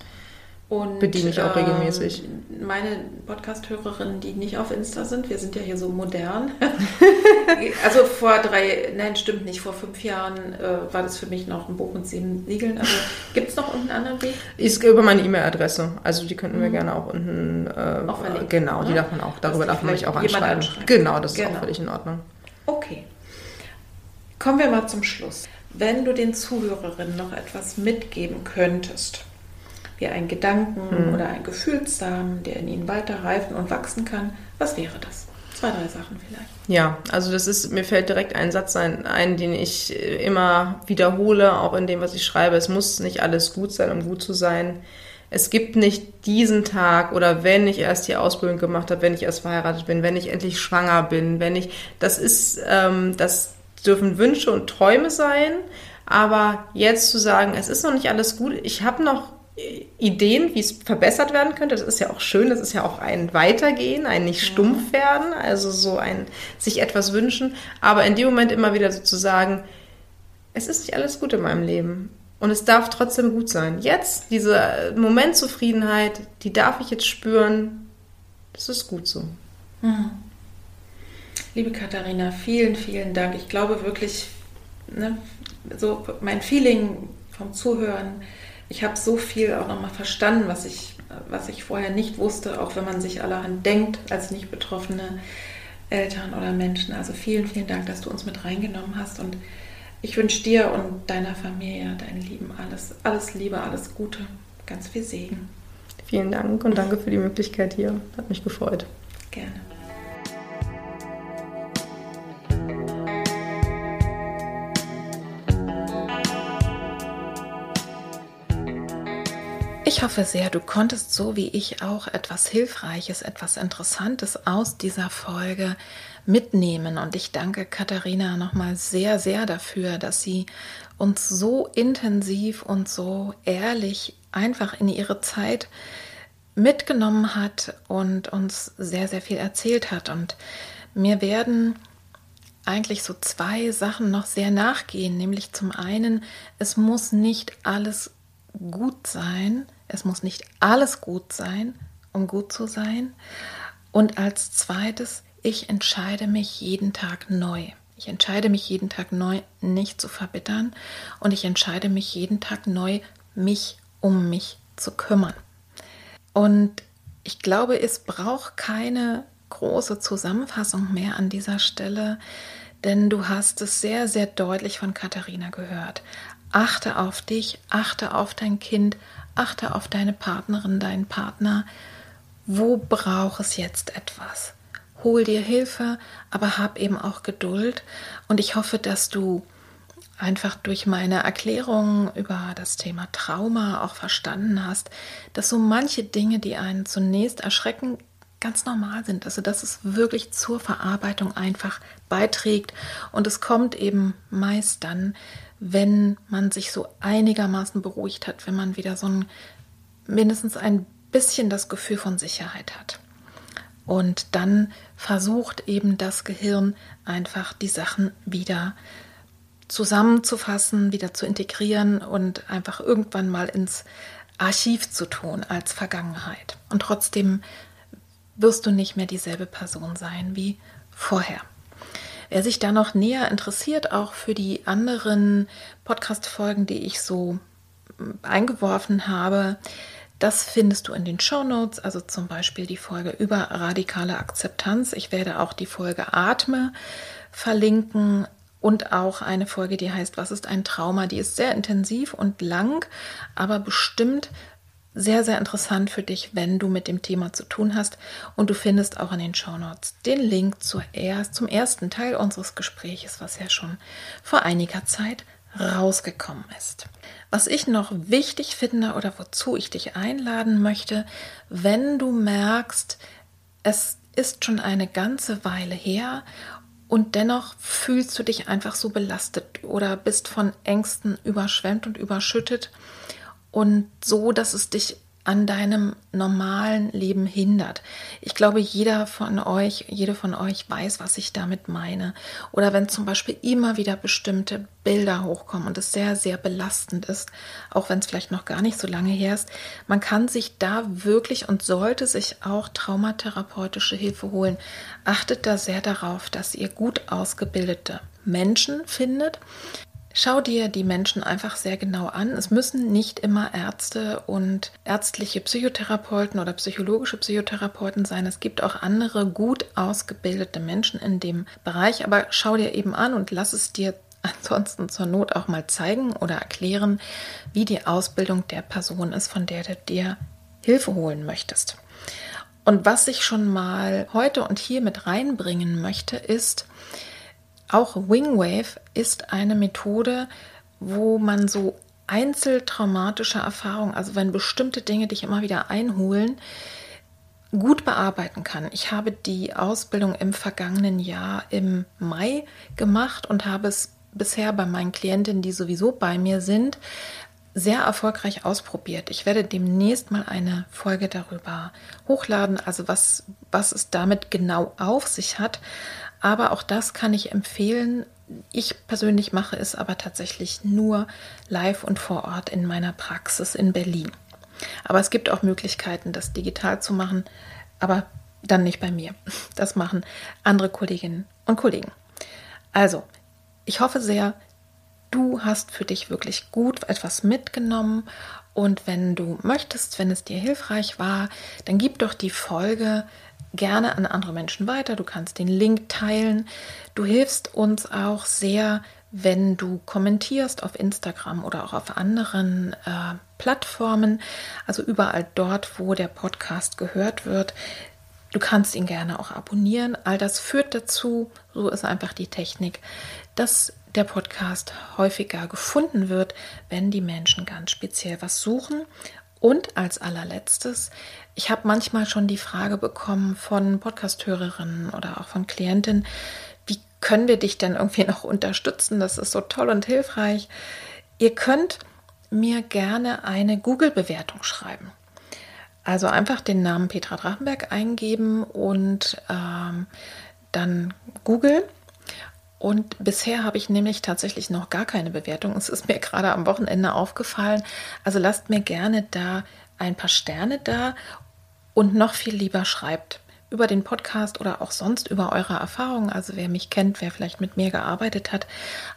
und, Bediene ich auch regelmäßig. Ähm, meine Podcast-Hörerinnen, die nicht auf Insta sind, wir sind ja hier so modern. also vor drei, nein, stimmt nicht, vor fünf Jahren äh, war das für mich noch ein Buch mit sieben Siegeln. Also gibt es noch irgendeinen anderen Weg? Ist über meine E-Mail-Adresse. Also die könnten wir mhm. gerne auch unten. Äh, auch verlinken, genau, oder? die darf man auch. Darüber darf man mich auch anschreiben. Genau, das ist genau. auch völlig in Ordnung. Okay. Kommen wir mal zum Schluss. Wenn du den Zuhörerinnen noch etwas mitgeben könntest, wie ein Gedanken mhm. oder ein Gefühlssamen, der in ihnen weiter reifen und wachsen kann. Was wäre das? Zwei, drei Sachen vielleicht. Ja, also das ist, mir fällt direkt ein Satz ein, ein, den ich immer wiederhole, auch in dem, was ich schreibe. Es muss nicht alles gut sein, um gut zu sein. es gibt nicht diesen Tag oder wenn ich erst die Ausbildung gemacht habe, wenn ich erst verheiratet bin, wenn ich endlich schwanger bin, wenn ich, das ist, ähm, das dürfen Wünsche und Träume sein, aber jetzt zu sagen, es ist noch nicht alles gut, ich habe noch Ideen, wie es verbessert werden könnte. Das ist ja auch schön, das ist ja auch ein Weitergehen, ein nicht stumpf werden, also so ein sich etwas wünschen, aber in dem Moment immer wieder sozusagen, es ist nicht alles gut in meinem Leben und es darf trotzdem gut sein. Jetzt, diese Momentzufriedenheit, die darf ich jetzt spüren, das ist gut so. Mhm. Liebe Katharina, vielen, vielen Dank. Ich glaube wirklich, ne, so mein Feeling vom Zuhören, ich habe so viel auch nochmal verstanden, was ich, was ich vorher nicht wusste, auch wenn man sich allerhand denkt als nicht betroffene Eltern oder Menschen. Also vielen, vielen Dank, dass du uns mit reingenommen hast und ich wünsche dir und deiner Familie, deinen Lieben alles, alles Liebe, alles Gute, ganz viel Segen. Vielen Dank und danke für die Möglichkeit hier. Hat mich gefreut. Gerne. Ich hoffe sehr, du konntest so wie ich auch etwas Hilfreiches, etwas Interessantes aus dieser Folge mitnehmen. Und ich danke Katharina nochmal sehr, sehr dafür, dass sie uns so intensiv und so ehrlich einfach in ihre Zeit mitgenommen hat und uns sehr, sehr viel erzählt hat. Und mir werden eigentlich so zwei Sachen noch sehr nachgehen, nämlich zum einen, es muss nicht alles gut sein, es muss nicht alles gut sein, um gut zu sein. Und als zweites, ich entscheide mich jeden Tag neu. Ich entscheide mich jeden Tag neu, nicht zu verbittern. Und ich entscheide mich jeden Tag neu, mich um mich zu kümmern. Und ich glaube, es braucht keine große Zusammenfassung mehr an dieser Stelle, denn du hast es sehr, sehr deutlich von Katharina gehört. Achte auf dich, achte auf dein Kind, achte auf deine Partnerin, deinen Partner. Wo braucht es jetzt etwas? Hol dir Hilfe, aber hab eben auch Geduld. Und ich hoffe, dass du einfach durch meine Erklärung über das Thema Trauma auch verstanden hast, dass so manche Dinge, die einen zunächst erschrecken, ganz normal sind. Also dass es wirklich zur Verarbeitung einfach beiträgt. Und es kommt eben meist dann, wenn man sich so einigermaßen beruhigt hat, wenn man wieder so ein mindestens ein bisschen das Gefühl von Sicherheit hat. Und dann versucht eben das Gehirn einfach die Sachen wieder zusammenzufassen, wieder zu integrieren und einfach irgendwann mal ins Archiv zu tun als Vergangenheit. Und trotzdem wirst du nicht mehr dieselbe Person sein wie vorher. Wer sich da noch näher interessiert, auch für die anderen Podcast-Folgen, die ich so hm, eingeworfen habe, das findest du in den Show Notes, also zum Beispiel die Folge über radikale Akzeptanz. Ich werde auch die Folge Atme verlinken und auch eine Folge, die heißt Was ist ein Trauma? Die ist sehr intensiv und lang, aber bestimmt sehr, sehr interessant für dich, wenn du mit dem Thema zu tun hast. Und du findest auch in den Show Notes den Link zur erst, zum ersten Teil unseres Gespräches, was ja schon vor einiger Zeit rausgekommen ist. Was ich noch wichtig finde oder wozu ich dich einladen möchte, wenn du merkst, es ist schon eine ganze Weile her und dennoch fühlst du dich einfach so belastet oder bist von Ängsten überschwemmt und überschüttet und so, dass es dich an deinem normalen Leben hindert. Ich glaube, jeder von euch, jede von euch weiß, was ich damit meine. Oder wenn zum Beispiel immer wieder bestimmte Bilder hochkommen und es sehr, sehr belastend ist, auch wenn es vielleicht noch gar nicht so lange her ist, man kann sich da wirklich und sollte sich auch traumatherapeutische Hilfe holen. Achtet da sehr darauf, dass ihr gut ausgebildete Menschen findet, Schau dir die Menschen einfach sehr genau an. Es müssen nicht immer Ärzte und ärztliche Psychotherapeuten oder psychologische Psychotherapeuten sein. Es gibt auch andere gut ausgebildete Menschen in dem Bereich, aber schau dir eben an und lass es dir ansonsten zur Not auch mal zeigen oder erklären, wie die Ausbildung der Person ist, von der du dir Hilfe holen möchtest. Und was ich schon mal heute und hier mit reinbringen möchte, ist, auch Wingwave ist eine Methode, wo man so einzeltraumatische Erfahrungen, also wenn bestimmte Dinge dich immer wieder einholen, gut bearbeiten kann. Ich habe die Ausbildung im vergangenen Jahr im Mai gemacht und habe es bisher bei meinen Klientinnen, die sowieso bei mir sind, sehr erfolgreich ausprobiert. Ich werde demnächst mal eine Folge darüber hochladen, also was, was es damit genau auf sich hat. Aber auch das kann ich empfehlen. Ich persönlich mache es aber tatsächlich nur live und vor Ort in meiner Praxis in Berlin. Aber es gibt auch Möglichkeiten, das digital zu machen, aber dann nicht bei mir. Das machen andere Kolleginnen und Kollegen. Also, ich hoffe sehr, du hast für dich wirklich gut etwas mitgenommen und wenn du möchtest, wenn es dir hilfreich war, dann gib doch die Folge gerne an andere Menschen weiter. Du kannst den Link teilen. Du hilfst uns auch sehr, wenn du kommentierst auf Instagram oder auch auf anderen äh, Plattformen, also überall dort, wo der Podcast gehört wird. Du kannst ihn gerne auch abonnieren. All das führt dazu, so ist einfach die Technik, dass der Podcast häufiger gefunden wird, wenn die Menschen ganz speziell was suchen. Und als allerletztes, ich habe manchmal schon die Frage bekommen von Podcasthörerinnen oder auch von Klientinnen, wie können wir dich denn irgendwie noch unterstützen? Das ist so toll und hilfreich. Ihr könnt mir gerne eine Google-Bewertung schreiben. Also einfach den Namen Petra Drachenberg eingeben und ähm, dann Google und bisher habe ich nämlich tatsächlich noch gar keine Bewertung. Es ist mir gerade am Wochenende aufgefallen. Also lasst mir gerne da ein paar Sterne da und noch viel lieber schreibt über den Podcast oder auch sonst über eure Erfahrungen. Also wer mich kennt, wer vielleicht mit mir gearbeitet hat.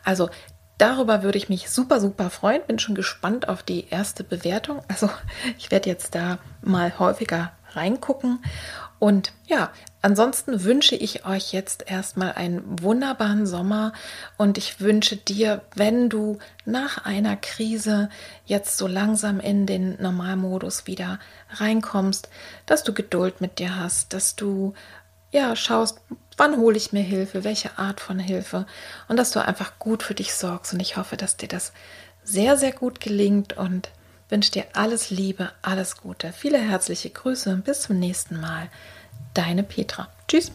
Also darüber würde ich mich super, super freuen. Bin schon gespannt auf die erste Bewertung. Also ich werde jetzt da mal häufiger reingucken. Und ja, ansonsten wünsche ich euch jetzt erstmal einen wunderbaren Sommer und ich wünsche dir, wenn du nach einer Krise jetzt so langsam in den Normalmodus wieder reinkommst, dass du Geduld mit dir hast, dass du ja schaust, wann hole ich mir Hilfe, welche Art von Hilfe und dass du einfach gut für dich sorgst und ich hoffe, dass dir das sehr, sehr gut gelingt und wünsche dir alles Liebe, alles Gute, viele herzliche Grüße und bis zum nächsten Mal. Deine Petra. Tschüss.